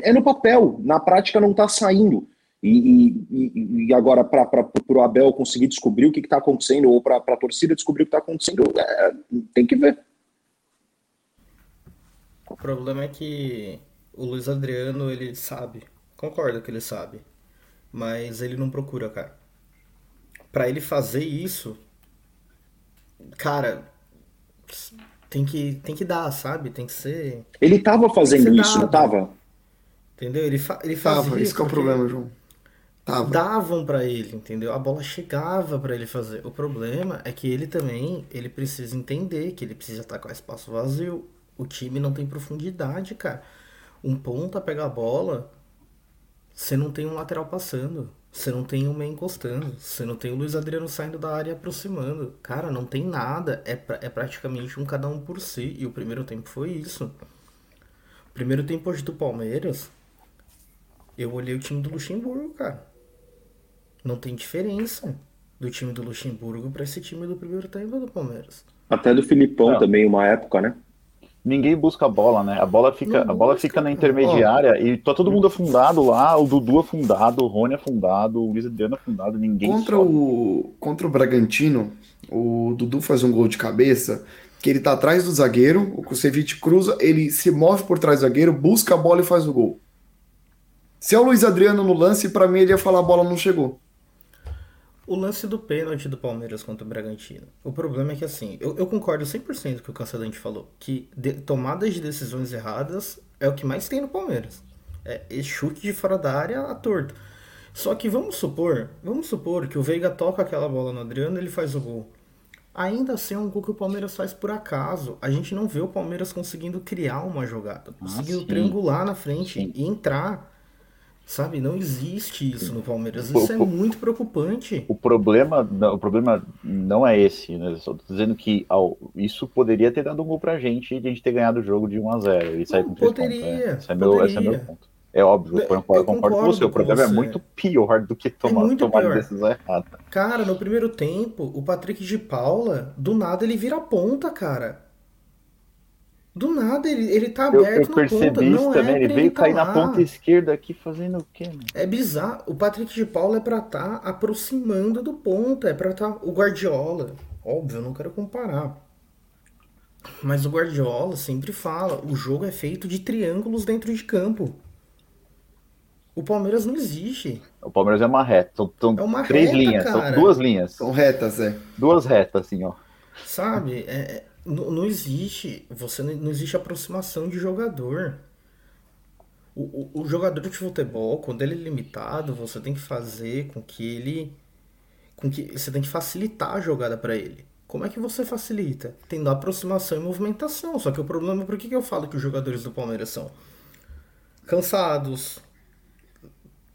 é no papel, na prática não tá saindo. E, e, e agora, para o Abel conseguir descobrir o que está acontecendo, ou para a torcida descobrir o que está acontecendo, é, tem que ver. O problema é que o Luiz Adriano, ele sabe, concordo que ele sabe, mas ele não procura, cara. Para ele fazer isso, cara, tem que, tem que dar, sabe? Tem que ser. Ele tava fazendo isso, dado. não tava? Entendeu? Ele, fa ele fazia. Tava, esse é o problema, João. Tava. davam para ele, entendeu? A bola chegava para ele fazer. O problema é que ele também, ele precisa entender que ele precisa atacar espaço vazio. O time não tem profundidade, cara. Um ponta pega a bola, você não tem um lateral passando, você não tem um meio encostando, você não tem o Luiz Adriano saindo da área e aproximando. Cara, não tem nada. É, pra, é praticamente um cada um por si. E o primeiro tempo foi isso. O primeiro tempo hoje do Palmeiras, eu olhei o time do Luxemburgo, cara. Não tem diferença do time do Luxemburgo para esse time do primeiro tempo do Palmeiras. Até do Filipão não. também, uma época, né? Ninguém busca a bola, né? A bola fica, a bola fica na intermediária e tá todo mundo afundado lá, o Dudu afundado, o Rony afundado, o Luiz Adriano afundado, ninguém Contra o contra o Bragantino, o Dudu faz um gol de cabeça, que ele tá atrás do zagueiro, o Kusevich cruza, ele se move por trás do zagueiro, busca a bola e faz o gol. Se é o Luiz Adriano no lance, para mim ele ia falar a bola não chegou. O lance do pênalti do Palmeiras contra o Bragantino. O problema é que, assim, eu, eu concordo 100% com o que o Cancelante falou. Que de, tomadas de decisões erradas é o que mais tem no Palmeiras. É, é chute de fora da área a torto. Só que vamos supor, vamos supor que o Veiga toca aquela bola no Adriano e ele faz o gol. Ainda assim é um gol que o Palmeiras faz por acaso. A gente não vê o Palmeiras conseguindo criar uma jogada, conseguindo ah, triangular na frente sim. e entrar. Sabe, não existe isso no Palmeiras. Isso o, é muito preocupante. O problema, o problema não é esse, né? Só tô dizendo que ao, isso poderia ter dado um gol pra gente e a gente ter ganhado o jogo de 1 a 0 e sair com poderia, pontos, né? esse, é meu, esse é meu ponto. É óbvio, eu, eu concordo, concordo com você. O problema é você. é muito pior do que tomar, é tomar pior. decisão errada. Cara, no primeiro tempo, o Patrick de Paula, do nada ele vira ponta, cara. Do nada, ele, ele tá aberto eu, eu percebi na ponta. Isso não também, é ele veio cair tá na ponta esquerda aqui fazendo o quê? Mano? É bizarro. O Patrick de Paula é pra estar tá aproximando do ponta, é pra estar tá... o Guardiola. Óbvio, eu não quero comparar. Mas o Guardiola sempre fala, o jogo é feito de triângulos dentro de campo. O Palmeiras não existe. O Palmeiras é uma reta. São, são É uma três reta, linhas, cara. são duas linhas. São retas, é. Duas retas, assim, ó. Sabe? É, é, não, não existe. Você não, não existe aproximação de jogador. O, o, o jogador de futebol, quando ele é limitado, você tem que fazer com que ele. Com que, você tem que facilitar a jogada pra ele. Como é que você facilita? Tendo aproximação e movimentação. Só que o problema, por que, que eu falo que os jogadores do Palmeiras são cansados,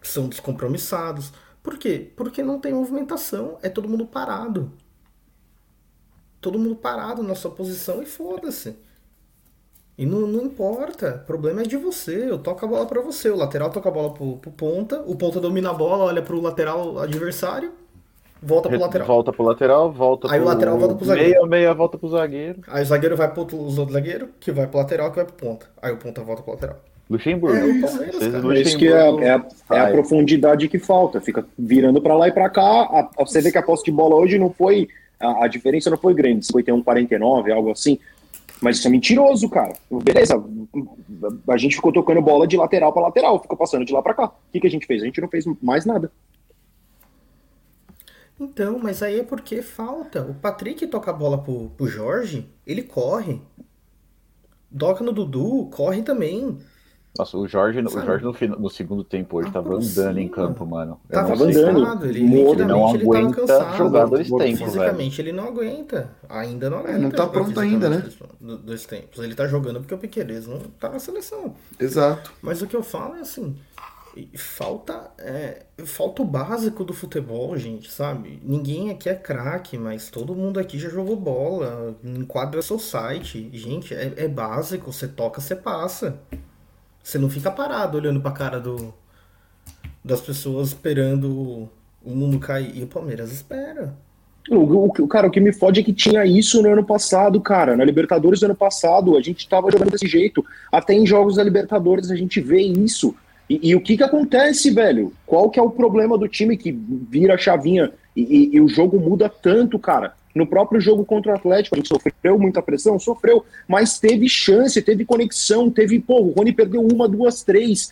são descompromissados? Por quê? Porque não tem movimentação, é todo mundo parado todo mundo parado na sua posição e foda-se. E não, não importa, o problema é de você. Eu toco a bola pra você. O lateral toca a bola pro, pro ponta, o ponta domina a bola, olha pro lateral adversário, volta pro lateral. Volta pro lateral, volta Aí o pro lateral volta pro zagueiro. Meia, meia volta pro zagueiro. Aí o zagueiro vai pro outro, os outros zagueiro, que vai pro lateral, que vai pro ponta. Aí o ponta volta pro lateral. Luxemburgo. É o cara. É isso que é, é a- é a Ai. profundidade que falta. Fica virando pra lá e pra cá. A- a- você vê que a posse de bola hoje não foi. A, a diferença não foi grande, 51, 49, algo assim. Mas isso é mentiroso, cara. Beleza, a gente ficou tocando bola de lateral pra lateral, ficou passando de lá pra cá. O que, que a gente fez? A gente não fez mais nada. Então, mas aí é porque falta. O Patrick toca a bola pro, pro Jorge, ele corre. Doca no Dudu, corre também. Nossa, o Jorge, o? Jorge no, final- no segundo tempo hoje tava Aproxima. andando em campo, mano. Eu Tava não andando. cansado, ele Não ele tava aguenta cansado. jogar dois tempos, velho. Fisicamente ele não aguenta. Ainda não aguenta. não tá pronto ainda, né? fisicamente do- Dois tempos. Ele tá jogando porque o Piqueires não tá na seleção. Exato. Mas o que eu falo é assim. Falta, é, falta o básico do futebol, gente, sabe? Ninguém aqui é craque, mas todo mundo aqui já jogou bola, enquadra seu site. Gente, é, é básico, você toca, você passa. Você não fica parado olhando pra cara do, das pessoas esperando o mundo cair. E o Palmeiras espera. O, o, cara, o que me fode é que tinha isso no ano passado, cara. Na Libertadores do ano passado, a gente tava jogando desse jeito. Até em jogos da Libertadores a gente vê isso. E, e o que que acontece, velho? Qual que é o problema do time que vira a chavinha e, e- e o jogo muda tanto, cara? No próprio jogo contra o Atlético, a gente sofreu muita pressão, sofreu, mas teve chance, teve conexão, teve, pô, o Rony perdeu uma, duas, três.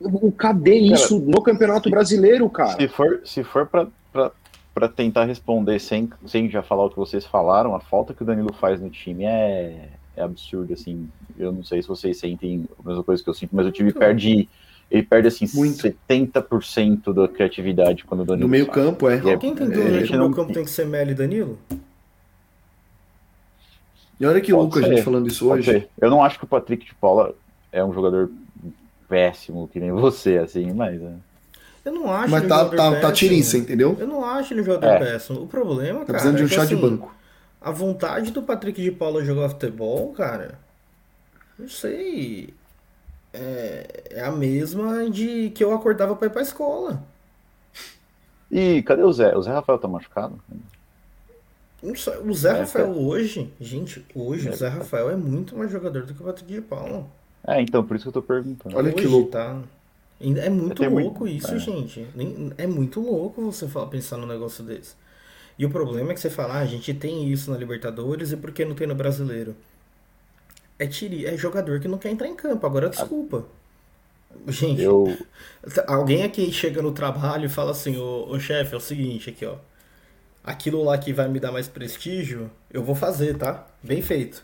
O, o- cadê isso no Campeonato Brasileiro, cara? Se for, se for pra, pra, pra tentar responder sem, sem já falar o que vocês falaram, a falta que o Danilo faz no time é, é absurda, assim. Eu não sei se vocês sentem a mesma coisa que eu sinto, mas o time Muito. perde. Ele perde assim Muito. 70% da criatividade quando o Danilo No meio faz. campo, é. É- Alguém entendeu a né, gente que o meu não- campo tem que ser Melo e Danilo? E olha que Pode louco a gente falando isso Pode hoje. ser. Eu não acho que o Patrick de Paula é um jogador péssimo, que nem você, assim, mas. é. Eu não acho Mas ele um tá, tá, tá péssimo. tiriça, entendeu? Eu não acho ele um jogador É. péssimo. O problema, Tá cara, precisando de é um que, chá de assim, banco. A vontade do Patrick de Paula jogar futebol, cara, não sei. É, é a mesma de que eu acordava pra ir pra escola. E cadê o Zé? O Zé Rafael tá machucado? Sei, O Zé É, Rafael hoje, gente, hoje É, o Zé Rafael é muito mais jogador do que o Patrick de Paula. É, então, por isso que eu tô perguntando. Olha que Hoje, louco. Tá? É muito Tem muito- louco isso, é. gente. É muito louco você falar, pensar num negócio desse. E o problema é que você fala, ah, a gente tem isso na Libertadores e por que não tem no Brasileiro? É, tiri, é jogador que não quer entrar em campo. Agora, desculpa. Gente, Eu, alguém aqui chega no trabalho e fala assim, ô, ô chefe, é o seguinte aqui, ó. Aquilo lá que vai me dar mais prestígio, eu vou fazer, tá? Bem feito.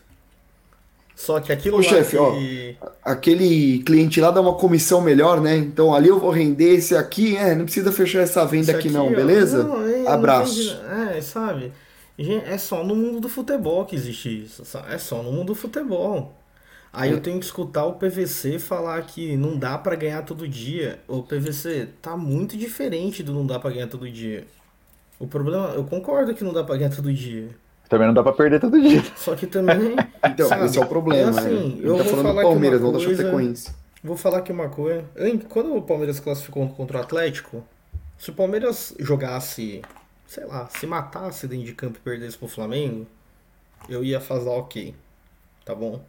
Só que aquilo Ô, lá chefe, ó, que... Aquele cliente lá dá uma comissão melhor, né? Então ali eu vou render esse aqui, é, não precisa fechar essa venda aqui, aqui, não, ó, beleza? não, é, não Abraço. tem- É, sabe? Gente, É só no mundo do futebol que existe isso. É só no mundo do futebol. Aí É. eu tenho que escutar o PVC falar que não dá pra ganhar todo dia. O PVC tá muito diferente do não dá pra ganhar todo dia. O problema, eu concordo que não dá pra ganhar todo dia. também não dá pra perder todo dia. Só que também. Então, sabe, esse é o problema. é assim, né? eu tá vou falando falar do Palmeiras, não da coisa- Chapecoense. Vou falar aqui uma coisa. An- Quando o Palmeiras classificou contra o Atlético, se o Palmeiras jogasse, sei lá, se matasse dentro de campo e perdesse pro Flamengo, eu ia fazer ok. Tá bom?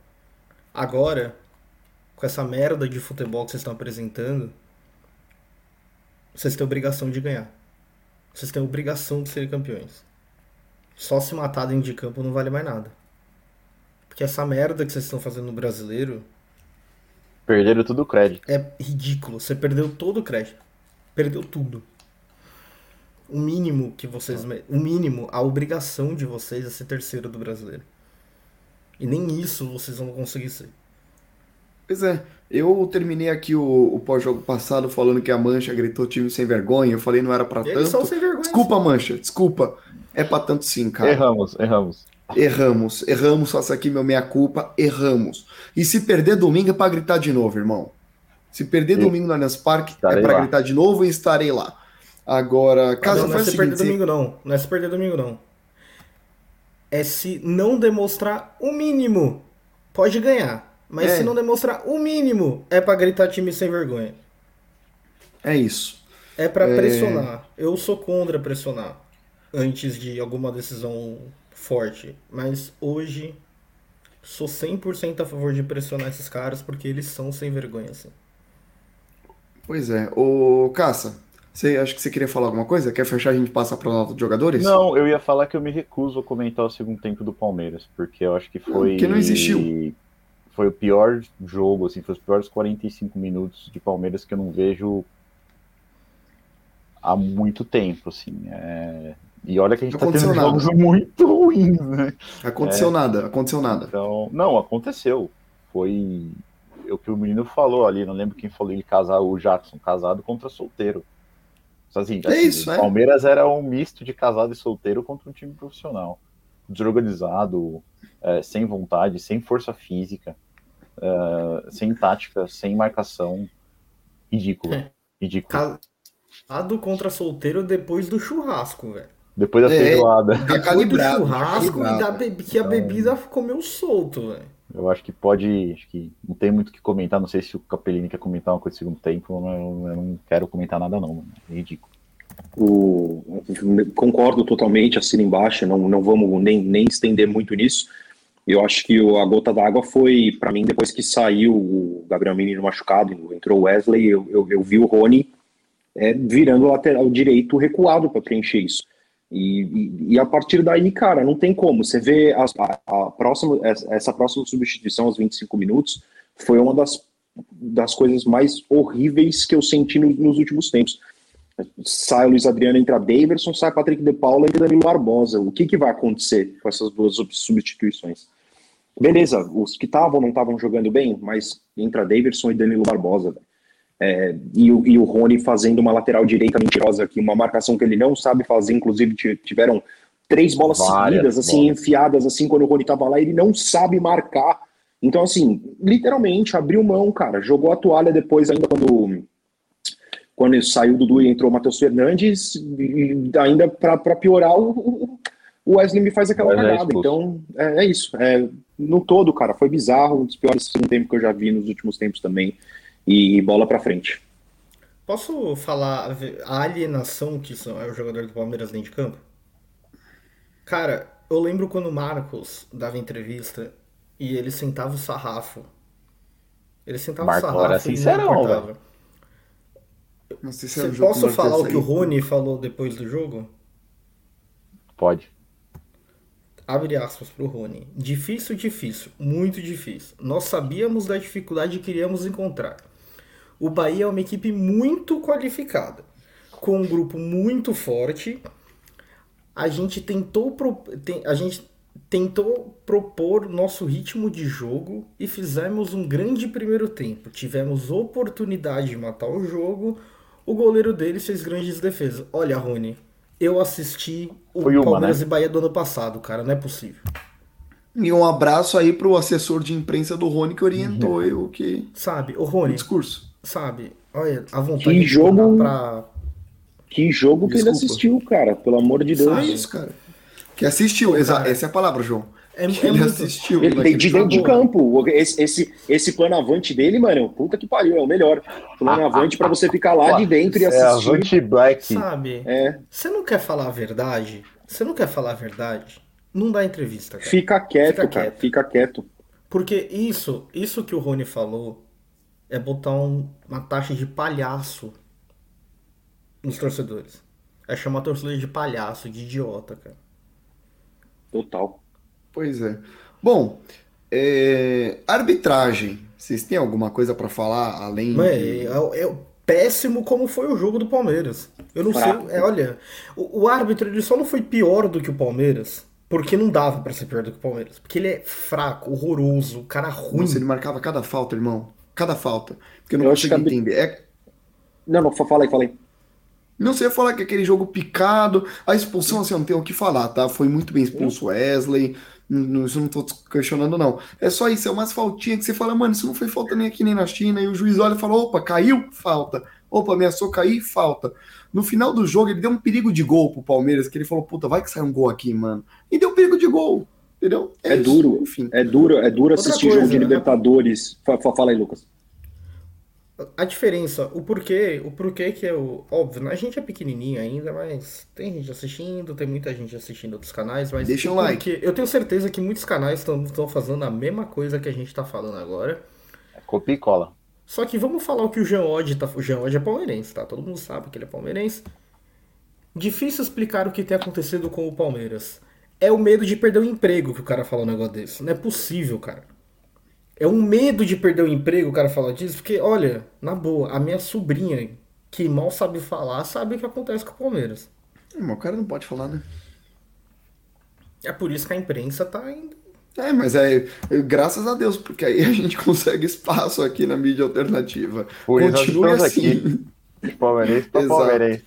Agora, com essa merda de futebol que vocês estão apresentando, vocês têm obrigação de ganhar. Vocês têm obrigação de serem campeões. Só se matar dentro de campo não vale mais nada. Porque essa merda que vocês estão fazendo no brasileiro Perderam tudo o crédito. É ridículo. Você perdeu todo o crédito. Perdeu tudo. O mínimo que vocês. O mínimo, a obrigação de vocês é ser terceiro do brasileiro. E nem isso vocês vão conseguir ser. Pois é, eu terminei aqui o, o pós-jogo passado falando que a Mancha gritou time sem vergonha. Eu falei não era pra Eles tanto. são sem vergonha. Desculpa, Mancha, desculpa. É pra tanto sim, cara. Erramos, erramos. Erramos, erramos, faço aqui meu meia-culpa, erramos. E se perder domingo é pra gritar de novo, irmão. Se perder domingo no Allianz Parque, é estarei lá. gritar de novo e estarei lá. Agora, caso não, não é se perder domingo, não. Não é se perder domingo, não. É se não demonstrar o mínimo. Pode ganhar. Mas É. se não demonstrar o mínimo, é pra gritar time sem vergonha. é isso. É pra É. pressionar. Eu sou contra pressionar antes de alguma decisão forte. Mas hoje sou 100% a favor de pressionar esses caras porque eles são sem vergonha, assim. Pois é. Ô, Caça, você acha que você queria falar alguma coisa? Quer fechar e a gente passa para nota de jogadores? Não, eu ia falar que eu me recuso a comentar o segundo tempo do Palmeiras, porque eu acho que foi. porque não existiu. Foi o pior jogo, assim, foi os piores 45 minutos de Palmeiras que eu não vejo há muito tempo, assim. é, E olha que a gente Não tá tendo nada. jogos muito ruins, né? Aconteceu nada, aconteceu nada. Então, não, aconteceu. Foi o que o menino falou ali, não lembro quem falou ele casar, o Jackson, casado contra solteiro. Assim, É assim, isso, o é. Palmeiras era um misto de casado e solteiro contra um time profissional. Desorganizado, é, sem vontade, sem força física, é, sem tática, sem marcação. Ridículo. Ridículo. Casado contra solteiro depois do churrasco, velho. Depois da É. feijoada. Tá Depois do tá churrasco e da be- que a Então- bebida comeu solto, velho. Eu acho que pode. Acho que não tem muito o que comentar. Não sei se o Capellini quer comentar uma coisa do segundo tempo. Eu, não quero comentar nada, não. É ridículo. O, concordo totalmente, assino embaixo, não, não vamos nem, nem estender muito nisso. Eu acho que a gota d'água foi, para mim, depois que saiu o Gabriel Menino machucado, entrou o Wesley, eu, eu, eu vi o Rony é, virando o lateral direito recuado para preencher isso. E, e, e a partir daí, cara, não tem como. Você vê a, a próxima, essa próxima substituição aos 25 minutos foi uma das, das coisas mais horríveis que eu senti no- nos últimos tempos sai o Luiz Adriano, entra Daverson, sai Patrick de Paula e Danilo Barbosa. O que, que vai acontecer com essas duas sub- substituições? Beleza, os que estavam não estavam jogando bem, mas entra Daverson e Danilo Barbosa. velho. É, e, o, e o Rony fazendo uma lateral direita mentirosa aqui, uma marcação que ele não sabe fazer, inclusive ti- tiveram três bolas Várias seguidas, assim, bolas. enfiadas, assim, quando o Rony tava lá, ele não sabe marcar. Então, assim, literalmente, abriu mão, cara, jogou a toalha depois ainda quando quando saiu o Dudu e entrou o Matheus Fernandes, e ainda para piorar, o, o Wesley me faz aquela é cagada. expulso. Então, é, é isso. É, no todo, cara, foi bizarro, um dos piores segundo tempo que eu já vi nos últimos tempos também. E bola pra frente. Posso falar a alienação que são, é o jogador do Palmeiras dentro de campo? Cara, eu lembro quando o Marcos dava entrevista e ele sentava o sarrafo. Ele sentava Marcos o sarrafo era e não sincerão, importava. Não sei se era Cê- o jogo Posso falar o que o. Rony falou depois do jogo? Pode. Abre aspas pro Rony. Difícil, difícil, muito difícil. Nós sabíamos da dificuldade que iríamos encontrar. O Bahia é uma equipe muito qualificada, com um grupo muito forte. A gente tentou, pro- tem- a gente tentou propor nosso ritmo de jogo e fizemos um grande primeiro tempo. Tivemos oportunidade de matar o jogo. O goleiro deles fez grandes defesas. Olha, Rony, eu assisti o Foi uma, Palmeiras né? e Bahia do ano passado, cara. Não é possível. E um abraço aí pro assessor de imprensa do Rony que orientou eu que Sabe, o o Rony, discurso. Sabe? Olha, a vontade Que de jogo- pra. Que jogo que ele Desculpa. assistiu, cara, pelo amor de Deus. É isso, cara. Que assistiu, Pô, cara. essa é a palavra, João. É, Que é ele muito. assistiu. Ele naquele de dentro de campo. Esse, esse, esse plano avante dele, mano, puta que pariu, é o melhor. Plano avante pra você ficar lá de dentro e É assistir. Avante Black. Sabe? É, Você não quer falar a verdade? Você não quer falar a verdade? Não dá entrevista, cara. fica quieto, Fica cara, quieto. fica quieto. Porque isso, isso que o Rony falou é botar um- uma taxa de palhaço nos torcedores. É chamar torcedor de palhaço, de idiota, cara. Total. Pois é. Bom, é, arbitragem. Vocês têm alguma coisa pra falar além Mas de... é, é péssimo como foi o jogo do Palmeiras. Eu não Fraco. sei. é, olha, o, o árbitro ele só não foi pior do que o Palmeiras. Porque não dava pra ser pior do que o Palmeiras. Porque ele é fraco, horroroso, cara ruim. Nossa, ele marcava cada falta, irmão. Cada falta. Porque eu não Eu acho consigo que entender. É... Não, não, fala aí, fala aí. Não sei falar que aquele jogo picado. A expulsão, assim, eu não tenho o que falar, tá? Foi muito bem expulso o Wesley. Não- Isso não tô questionando, não. É só isso, é umas faltinhas que você fala, mano, isso não foi falta nem aqui nem na China. E o juiz olha e fala: opa, caiu? Falta. Opa, ameaçou cair? Falta. No final do jogo, ele deu um perigo de gol pro Palmeiras, que ele falou: puta, vai que sai um gol aqui, mano. E deu perigo de gol. Entendeu? É isso, duro. Enfim. É duro, é duro assistir coisa, jogo de né? Libertadores. Fa- fa- Fala aí, Lucas. A diferença, o porquê, o porquê que é o. Óbvio, a gente é pequenininho ainda, mas tem gente assistindo, tem muita gente assistindo outros canais, mas. Deixa um o like. Eu tenho certeza que muitos canais estão fazendo a mesma coisa que a gente tá falando agora. Copia e cola. Só que vamos falar o que o Jean Oddi tá. O Jean Oddi é palmeirense, tá? Todo mundo sabe que ele é palmeirense. Difícil explicar o que tem acontecido com o Palmeiras. É o medo de perder o emprego que o cara fala um negócio desse. Não é possível, cara. É um medo de perder o emprego o cara falar disso, porque, olha, na boa, a minha sobrinha, que mal sabe falar, sabe o que acontece com o Palmeiras. Mas o cara não pode falar, né? É por isso que a imprensa tá indo. É, mas é, é graças a Deus, porque aí a gente consegue espaço aqui na mídia alternativa. Por Continue assim. aqui. De palmeirense pra Exato. palmeirense.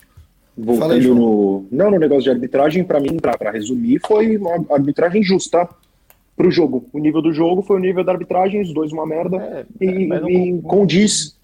Aí, Voltando no. Não, no negócio de arbitragem, pra mim, pra resumir, foi uma arbitragem justa pro jogo. O nível do jogo foi o nível da arbitragem, os dois uma merda. É, e, mas não- e condiz,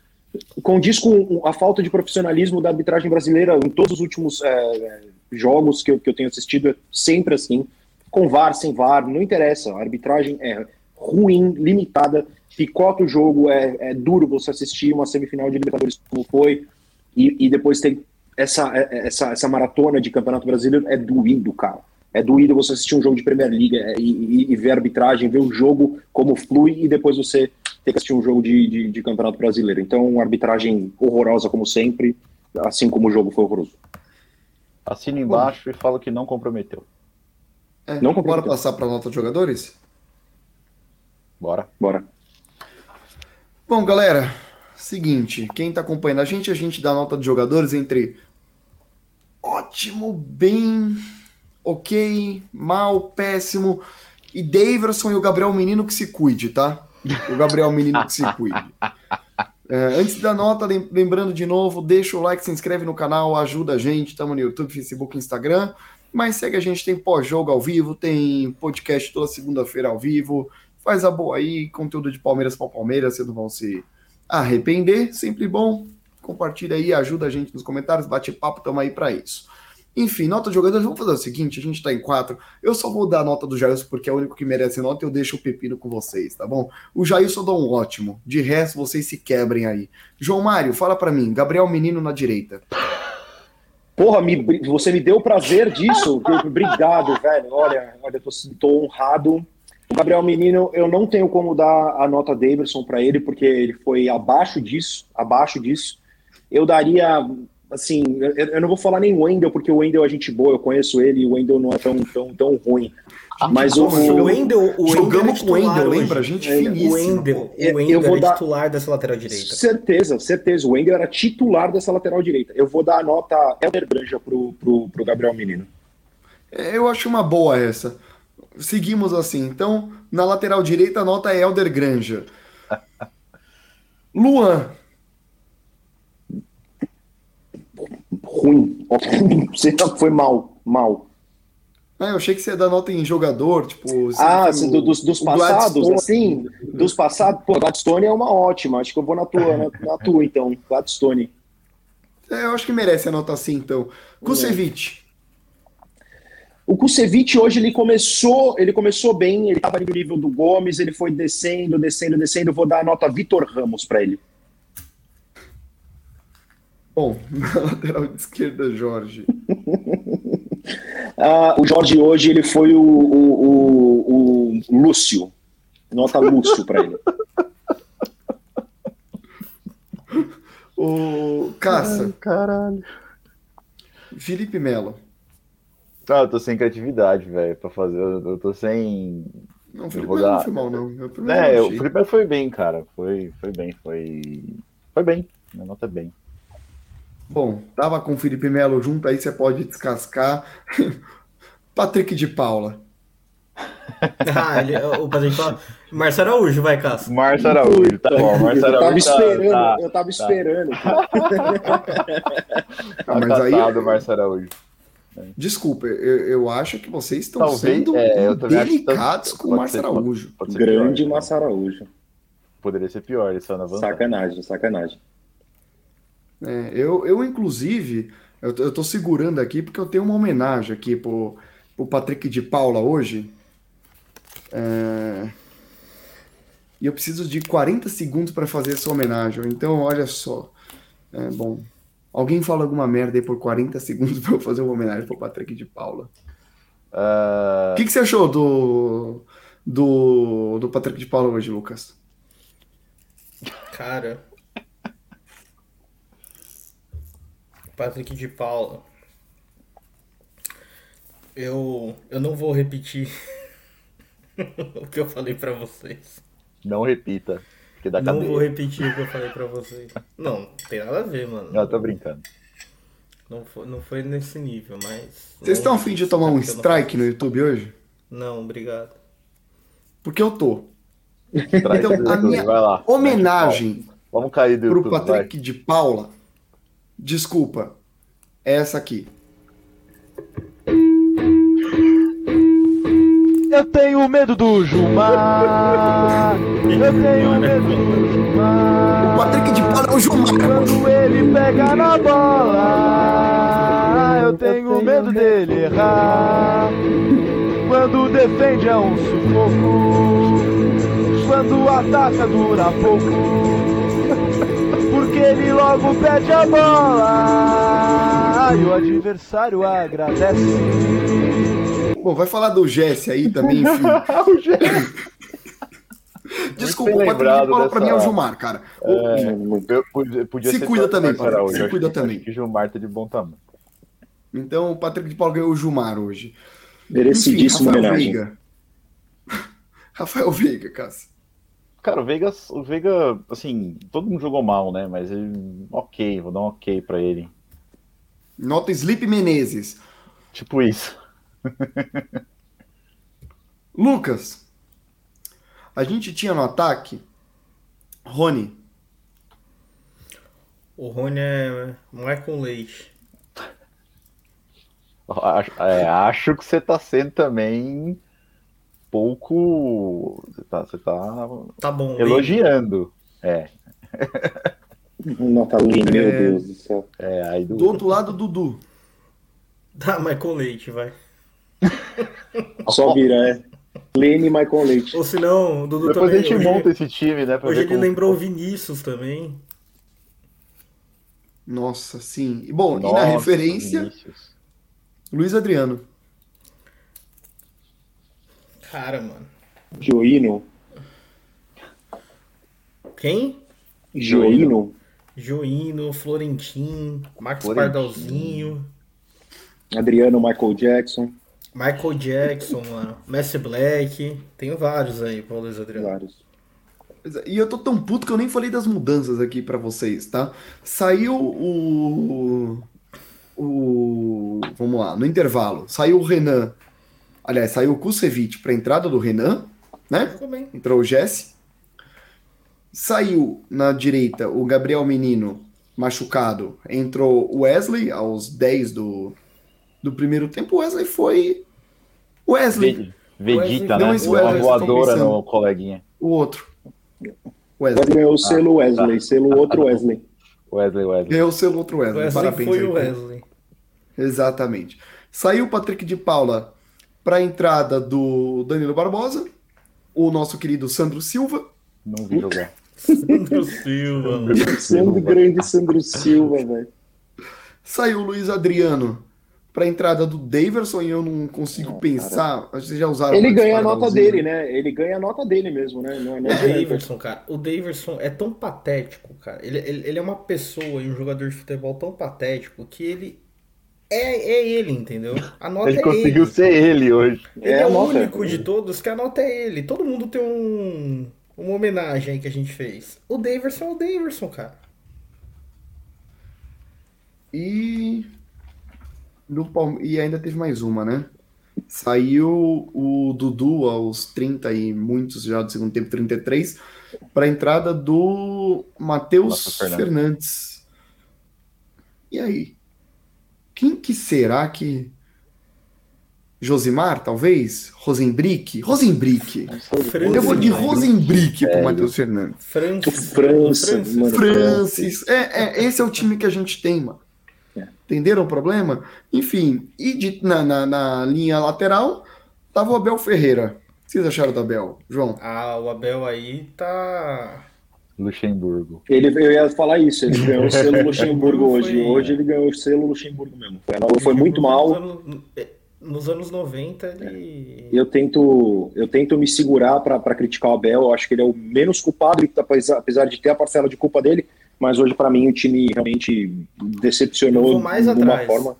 condiz com a falta de profissionalismo da arbitragem brasileira em todos os últimos é, é, jogos que eu, que eu tenho assistido, é sempre assim. Com VAR, sem VAR, não interessa. A arbitragem é ruim, limitada, picota o jogo, é, é duro você assistir uma semifinal de Libertadores como foi, e, e depois tem essa, é- essa, essa maratona de Campeonato Brasileiro, é doído, cara. É doído você assistir um jogo de Premier League é, e, e- e ver a arbitragem, ver o jogo como flui e depois você ter que assistir um jogo de, de, de Campeonato Brasileiro. Então, uma arbitragem horrorosa como sempre, assim como o jogo foi horroroso. Assina embaixo e fala que não comprometeu. É, Não bora comprometeu. passar para nota de jogadores? Bora. Bora. Bom, galera, seguinte, quem tá acompanhando a gente, a gente dá nota de jogadores entre ótimo, bem, ok, mal, péssimo, e Daverson e o Gabriel Menino que se cuide, tá? O Gabriel Menino que se cuide. É, antes da nota, lem- lembrando de novo, deixa o like, se inscreve no canal, ajuda a gente, estamos no YouTube, Facebook, Instagram, mas segue a gente, tem pós-jogo ao vivo, tem podcast toda segunda-feira ao vivo, faz a boa aí, conteúdo de Palmeiras para Palmeiras, vocês não vão se arrepender, sempre bom. Compartilha aí, ajuda a gente nos comentários, bate papo, tamo aí para isso. Enfim, nota de jogadores, vamos fazer o seguinte, a gente tá em quatro, eu só vou dar a nota do Jailson porque é o único que merece nota e eu deixo o pepino com vocês, tá bom? O Jailson eu dou um ótimo, de resto vocês se quebrem aí. João Mário, fala para mim, Gabriel Menino na direita. Porra, me- você me deu o prazer disso. Obrigado, velho. Olha, olha, tô, tô honrado. O Gabriel Menino, eu não tenho como dar a nota Davidson para ele, porque ele foi abaixo disso, abaixo disso. Eu daria, assim, eu, eu não vou falar nem o Wendel, porque o Wendel é gente boa, eu conheço ele, e o Wendel não é tão, tão, tão ruim. Mas o, Nossa, o Wendel, o Wendel Jogamos com o Wendel, lembra? Gente É, o finíssima. O Wendel, Eu- o Wendel eu vou era dar- titular dessa lateral direita. Certeza, certeza. O Wendel era titular dessa lateral direita. Eu vou dar a nota Helder Granja pro, pro, pro Gabriel Menino. É, Eu acho uma boa essa. Seguimos assim. Então, na lateral direita, a nota é Elder Granja. Luan. Ruim. Você foi mal, mal. Ah, eu achei que você ia dar nota em jogador, tipo. Ah, assim, do- dos, dos passados, Gladstone. assim, dos passados, pô, Gladstone é uma ótima, acho que eu vou na tua, na, na tua então, Gladstone. É, eu acho que merece a nota assim, então. Kusevich. O Kusevich hoje ele começou, ele começou bem, ele estava no nível do Gomes, ele foi descendo, descendo, descendo, eu vou dar a nota Vitor Ramos para ele. Bom, na lateral esquerda, Jorge. Ah, o Jorge hoje ele foi o, o, o, o Lúcio, nota Lúcio para ele. O Caça. Caralho. Felipe Melo. Ah, eu tô sem criatividade, velho, pra fazer. Eu eu tô sem. Não, o Felipe Melo não dar- foi mal, não. Eu, É, o. Felipe foi bem, cara. Foi, foi bem, foi. Foi bem. Minha nota é bem. Bom, tava com o Felipe Melo junto, aí você pode descascar. Patrick de Paula. Ah, ele, o Patrick fala. Márcio Araújo, vai, Cássio. Márcio Araújo, tá bom. Márcio eu tava Araújo tá, esperando, tá, eu tava esperando. cara. Ah, tá mas aí, Márcio Araújo. desculpa, eu, eu acho que vocês estão Talvez, sendo é, que delicados com o pode Márcio Araújo. Pode ser Grande pior. Massa Araújo. Poderia ser pior, ele só na vantagem. Sacanagem, sacanagem. É, eu, eu, inclusive, eu, tô- eu tô segurando aqui porque eu tenho uma homenagem aqui pro, pro Patrick de Paula hoje. É, E eu preciso de 40 segundos para fazer essa homenagem. Então, olha só. É, bom, alguém fala alguma merda aí por 40 segundos para eu fazer uma homenagem pro Patrick de Paula. Ah, O que, que você achou do, do, do Patrick de Paula hoje, Lucas? Cara. Patrick de Paula. Eu, eu não vou repetir o que eu falei pra vocês. não repita, porque dá Não cadeia. vou repetir o que eu falei pra vocês. Não, não tem nada a ver, mano. Não, eu tô brincando. Não foi, não foi nesse nível, mas. Vocês estão afim de tomar um eu não- strike no YouTube hoje? Não, obrigado. Porque eu tô. Então, a minha vai lá. Homenagem Vamos cair do pro YouTube, vai. Patrick de Paula. Desculpa. É essa aqui. Eu tenho medo do Gilmar. Eu tenho medo do O Gilmar. Patrick de Paula é o Gilmar. Quando ele pega na bola, eu tenho medo dele errar. Quando defende é um sufoco. Quando ataca dura pouco. Porque ele logo perde a bola. E o adversário agradece. Bom, vai falar do Jesse aí também, enfim. Desculpa, o bem Patrick de lembrado Paula pra mim é o Gilmar, cara. O- É, eu podia, podia Se ser cuida também, Patrick, se cuida que- também. que Gilmar tá de bom tamanho. Então o Patrick de Paula ganhou o Gilmar hoje. Merecidíssima Rafael homenagem. Veiga. Rafael Veiga, Cássio. Cara, o Veiga, o Veiga, assim, todo mundo jogou mal, né? Mas ele, ok, vou dar um ok pra ele. Nota Sleep Menezes. Tipo isso. Lucas. A gente tinha no ataque Rony. O Rony é Michael Leite. Acho, é, acho que você tá sendo também pouco. Você tá, você tá Tá bom. Elogiando. É, Nota linda, meu Deus do céu. é, aí do. Do outro lado, Dudu. Tá, Michael Leite, vai. Só vira, é. Lene e Michael Leite. Ou se não, o Dudu Depois a também. gente hoje monta esse time, né? Hoje ver ele como- lembrou o Vinícius também. Nossa, sim. E, Bom, e Nossa, na referência, Vinícius. Luiz Adriano. Cara, mano. Joino. Quem? Joino. Joino, Florentin, Marcos Florentin. Pardalzinho, Adriano Michael Jackson. Michael Jackson, mano. Messi Black. Tem vários aí, Paulo Luiz Adriano. Vários. E eu tô tão puto que eu nem falei das mudanças aqui pra vocês, tá? Saiu o. O. Vamos lá, no intervalo. Saiu o Renan. Aliás, saiu o Kusevich pra entrada do Renan, né? Entrou o Jesse. Saiu na direita o Gabriel Menino machucado. Entrou o Wesley aos 10 do, do primeiro tempo. O Wesley foi. Wesley, Ve- Vegeta, Não, né? esse Uma Wesley, voadora no coleguinha. o outro. Wesley Wesley. ganhou o selo Wesley, selo outro Wesley. Wesley, Wesley. Ganhou o selo outro Wesley. Wesley Parabéns foi aí, o. Wesley. Exatamente. Saiu o Patrick de Paula para a entrada do Danilo Barbosa, o nosso querido Sandro Silva, Não vi jogar. Sandro Silva, mano. Sandro grande Sandro Silva, velho. saiu o Luiz Adriano para a entrada do Daverson e eu não consigo Não, pensar. Que vocês já usaram. Ele ganha a nota dele, né? Ele ganha a nota dele mesmo, né? Não, não O adianta. Daverson, cara, o Daverson é tão patético, cara. Ele, ele, ele é uma pessoa e um jogador de futebol tão patético que ele é, é ele, entendeu? A nota Ele é conseguiu ele. ser ele hoje. Ele é, a o único de todos que a nota é ele. Todo mundo tem um, uma homenagem aí que a gente fez. O Daverson é o Daverson, cara. E. No Palme- E ainda teve mais uma, né? Saiu o Dudu aos 30 e muitos já do segundo tempo, 33, para a entrada do Matheus Matheus Fernandes. Fernandes. E aí? Quem que será que. Josimar, talvez? Rosenbrick? Rosenbrick. Eu vou de Rosenbrick pro Matheus Fernandes. Francis. Francis. mano. Francis. É, é, esse é o time que a gente tem, mano. É. Entenderam o problema? Enfim, e de- na, na, na linha lateral tava o Abel Ferreira. O que vocês acharam do Abel, João? Ah, o Abel aí tá. Luxemburgo. Ele, eu ia falar isso, ele ganhou o selo Luxemburgo hoje. Foi- Hoje ele ganhou o selo Luxemburgo mesmo. Foi, foi muito mal. Nos anos, nos anos 90 ele. Eu tento, eu tento me segurar para criticar o Abel. Eu acho que ele é o menos culpado, e apesar, apesar de ter a parcela de culpa dele. Mas hoje, para mim, o time realmente decepcionou de uma atrás. forma.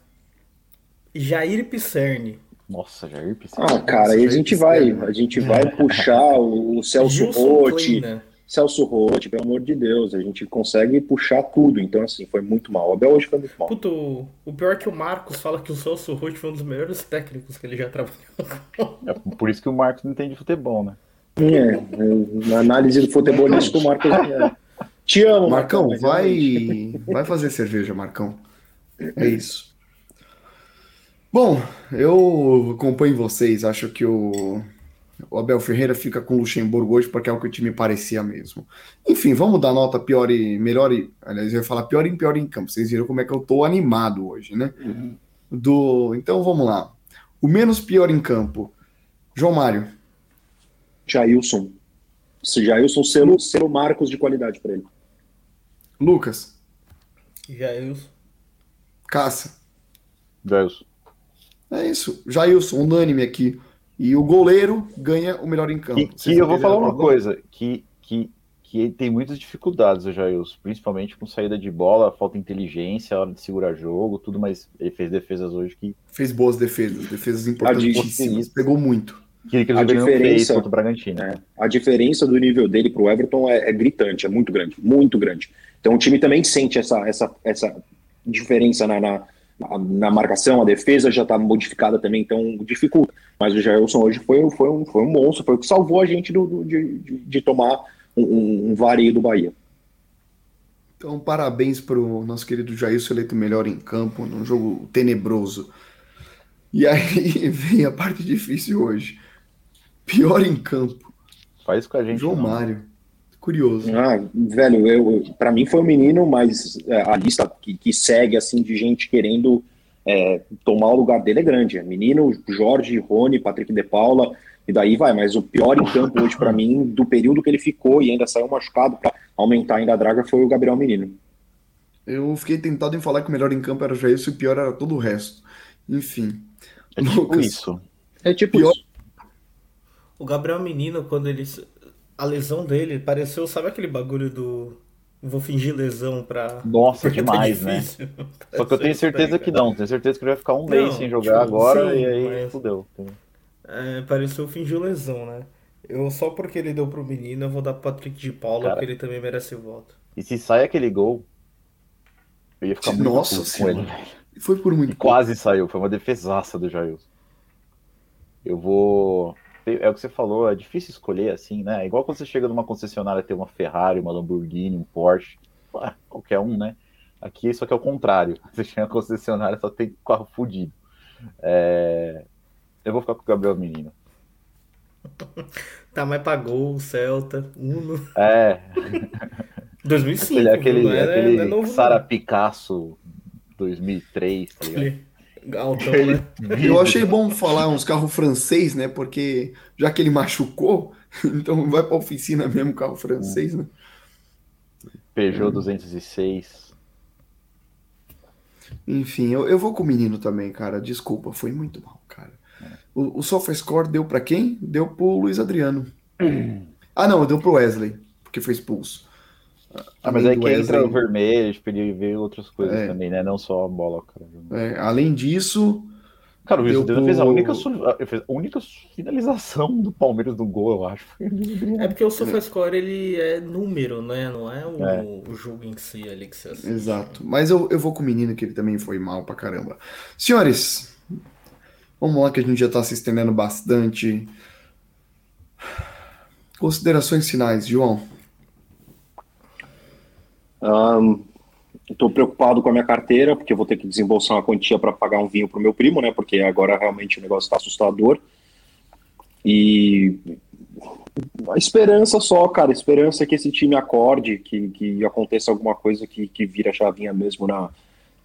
Jair Pisserni. Nossa, Jair Piscina. Ah, cara, aí a gente vai, a gente vai puxar o, o Celso Rotti. Celso Rotti, pelo amor de Deus, a gente consegue puxar tudo. Então, assim, foi muito mal. O Abel hoje foi muito mal. Puto, o- o pior é que o Marcos fala que o Celso Roth foi um dos melhores técnicos que ele já trabalhou. É por isso que o Marcos não entende futebol, né? É, na análise do futebolístico, o Marcos. é. Te amo, Marcão, mas realmente- vai, vai fazer cerveja, Marcão. É isso. Bom, eu acompanho vocês. Acho que o, o Abel Ferreira fica com o Luxemburgo hoje porque é o que o time parecia mesmo. Enfim, vamos dar nota pior e melhor e. Aliás, eu ia falar pior e pior em campo. Vocês viram como é que eu tô animado hoje, né? Do, então vamos lá. O menos pior em campo. João Mário. Jailson. Jailson, selo, selo Marcos de qualidade para ele. Lucas. Jair. Cássio. Jailson. É isso. Jailson, unânime aqui. E o goleiro ganha o melhor em campo. Que, que Vocês eu vou falar uma coisa, que, que, que ele tem muitas dificuldades, o Jailson, principalmente com saída de bola, falta inteligência, hora de segurar jogo, tudo, mas ele fez defesas hoje que, Fez boas defesas, defesas de- importantíssimas. Pegou muito. que ele A diferença- contra o Bragantino. É, a diferença do nível dele pro Everton é, é gritante, é muito grande, muito grande. Então o time também sente essa, essa, essa diferença na, na, na- marcação, a defesa já está modificada também, então dificulta. Mas o Jailson hoje foi, foi, um, foi um monstro, foi o que salvou a gente do, do- de, de, tomar um, um, um vareio do Bahia. Então, parabéns para o nosso querido Jailson, eleito melhor em campo, num jogo tenebroso. E aí vem a parte difícil hoje. Pior em campo. Faz com a gente. João não. Mário. Curioso. Ah, velho, eu, pra mim foi um menino, mas é, a lista que, que segue assim de gente querendo é, tomar o lugar dele é grande. É menino, Jorge, Rony, Patrick de Paula, e daí vai. Mas o pior em campo hoje pra mim, do período que ele ficou e ainda saiu machucado pra aumentar ainda a draga, foi o Gabriel Menino. Eu fiquei tentado em falar que o melhor em campo era o Jailson e o pior era todo o resto. Enfim. É tipo Lucas. isso. É tipo Pior- isso. O Gabriel Menino, quando ele. A lesão dele pareceu, sabe aquele bagulho do. Vou fingir lesão pra. Nossa, Porque tá demais, né? difícil. Só que eu tenho certeza que não. Tenho certeza que ele vai ficar um mês Não, sem jogar tipo, agora sim, e aí mas- fudeu. É, pareceu fingir lesão, né? Eu só porque ele deu pro menino, eu vou dar pro Patrick de Paula, Cara. porque ele também merece o voto. E se sai aquele gol, eu ia ficar muito Nossa com Senhora. ele. Foi por E muito pouco. quase saiu, foi uma defesaça do Jailson. Eu vou. É o que você falou, é difícil escolher assim, né? É igual quando você chega numa concessionária ter uma Ferrari, uma Lamborghini, um Porsche, qualquer um, né? Aqui só que é o contrário. Você chega na concessionária só tem carro fudido. É, Eu vou ficar com o Gabriel Menino. Tá, mas pagou o Celta, Uno. É, 2005, aquele, aquele, não, é, aquele não é novo, Sara. Picasso 2003, tá ligado? Altão, né? Eu achei bom falar uns carros francês, né? Porque já que ele machucou, então vai pra oficina mesmo carro francês, né? Peugeot 206. Enfim, eu, eu vou com o menino também, cara. Desculpa, foi muito mal, cara. O, o SofaScore deu pra quem? Deu pro Luiz Adriano. Ah, não, deu pro Wesley, porque foi expulso. Ah, mas é do que entra o vermelho, a gente poderia ver outras coisas É. também, né? Não só a bola, cara. É, além disso, Cara, o Luiz Deu Adriano fez a pro- única, a- fez a única finalização do Palmeiras no gol, eu acho. É porque o SofaScore ele é número, né? Não é o, É. o jogo em si ali que você assiste. exato. Mas eu, eu vou com o menino que ele também foi mal pra caramba. Senhores, vamos lá que a gente já tá se estendendo bastante. Considerações finais, João. Estou preocupado com a minha carteira, porque vou ter que desembolsar uma quantia para pagar um vinho pro meu primo, né? Porque agora realmente o negócio está assustador. E a esperança só, cara, a esperança é que esse time acorde, que, que aconteça alguma coisa que, que vira a chavinha mesmo na,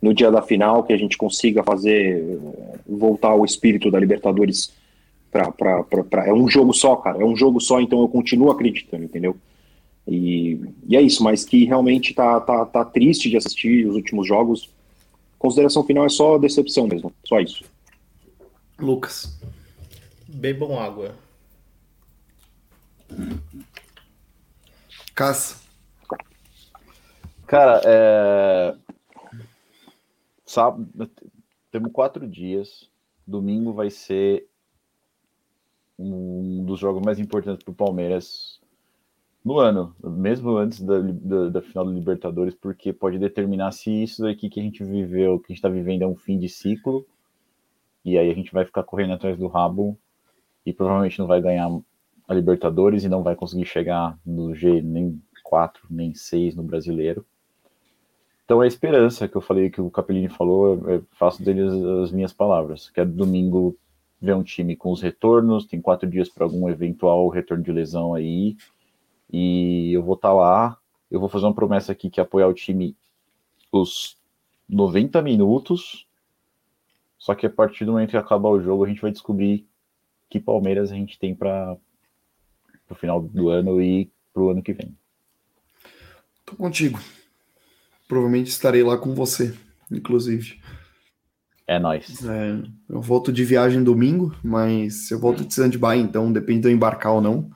no dia da final, que a gente consiga fazer eh, voltar o espírito da Libertadores para. É um jogo só, cara, é um jogo só, então eu continuo acreditando, entendeu? E, e é isso, mas que realmente tá, tá, tá triste de assistir os últimos jogos. Consideração final é só decepção mesmo, só isso. Lucas. Bebam água. Caça. Cara, é. Sábado, temos quatro dias. Domingo vai ser um dos jogos mais importantes para o Palmeiras no ano, mesmo antes da, da, da final da Libertadores, porque pode determinar se isso daqui que a gente viveu, que a gente está vivendo, é um fim de ciclo, e aí a gente vai ficar correndo atrás do rabo e provavelmente não vai ganhar a Libertadores e não vai conseguir chegar no G nem 4, nem 6 no brasileiro. Então é a esperança que eu falei, que o Capellini falou, eu faço dele as, as minhas palavras. Quero domingo ver um time com os retornos, tem quatro dias para algum eventual retorno de lesão aí, e eu vou estar lá. Eu vou fazer uma promessa aqui que é apoiar o time os 90 minutos. Só que a partir do momento que acabar o jogo, a gente vai descobrir que Palmeiras a gente tem para o final do ano e para o ano que vem. Tô contigo. Provavelmente estarei lá com você, inclusive. É nóis. É, eu volto de viagem domingo, mas eu volto de stand-by, então depende de eu embarcar ou não.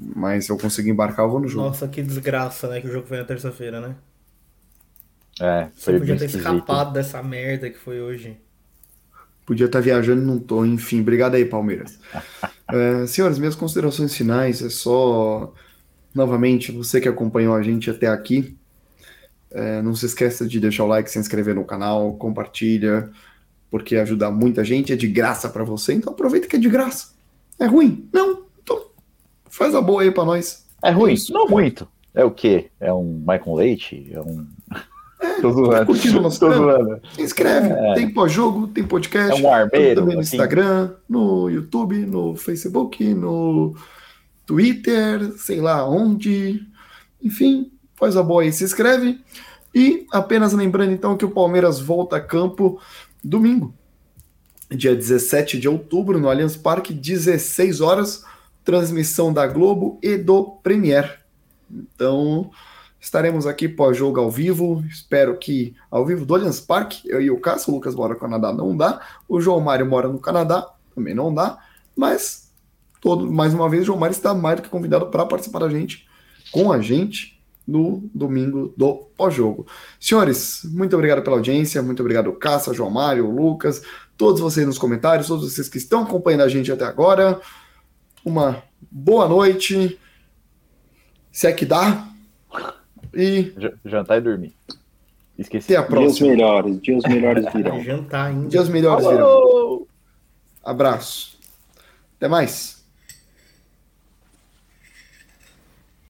Mas se eu conseguir embarcar, eu vou no jogo. Nossa, que desgraça, né? Que o jogo foi na terça-feira, né? É, Você foi podia bem ter esquisito. escapado dessa merda que foi hoje. Podia estar viajando, não tô. Enfim, obrigado aí, Palmeiras. É, senhores, minhas considerações finais é só. Novamente, você que acompanhou a gente até aqui, é, não se esqueça de deixar o like, se inscrever no canal, compartilha, porque ajuda muita gente, é de graça para você, então aproveita que é de graça. É ruim? Não. Faz a boa aí para nós. É ruim? Isso. Não muito. É o quê? É um Michael Leite? É um. Tô zoando. curtindo o nosso Tô trampo? zoando. Se inscreve, É. tem pós-jogo, tem podcast. É um armeiro, também no assim. Instagram, no YouTube, no Facebook, no Twitter, sei lá onde. Enfim, faz a boa aí, se inscreve. E apenas lembrando então que o Palmeiras volta a campo domingo, dia 17 de outubro, no Allianz Parque, 16 horas, transmissão da Globo e do Premier. Então, estaremos aqui pós-jogo ao vivo. Espero que ao vivo do Allianz Parque, eu e o Cássio, o Lucas mora no Canadá, não dá. O João Mário mora no Canadá, também não dá. Mas, todo, mais uma vez, o João Mário está mais do que convidado para participar da gente, com a gente, no domingo do pós-jogo. Senhores, muito obrigado pela audiência, muito obrigado, Cássio, João Mário, Lucas, todos vocês nos comentários, todos vocês que estão acompanhando a gente até agora. Uma boa noite, se é que dá. E Jantar e dormir. Esqueci. até a Dias próxima. melhores, dias melhores virão. Jantar ainda. Dias melhores virão. Abraço. Até mais.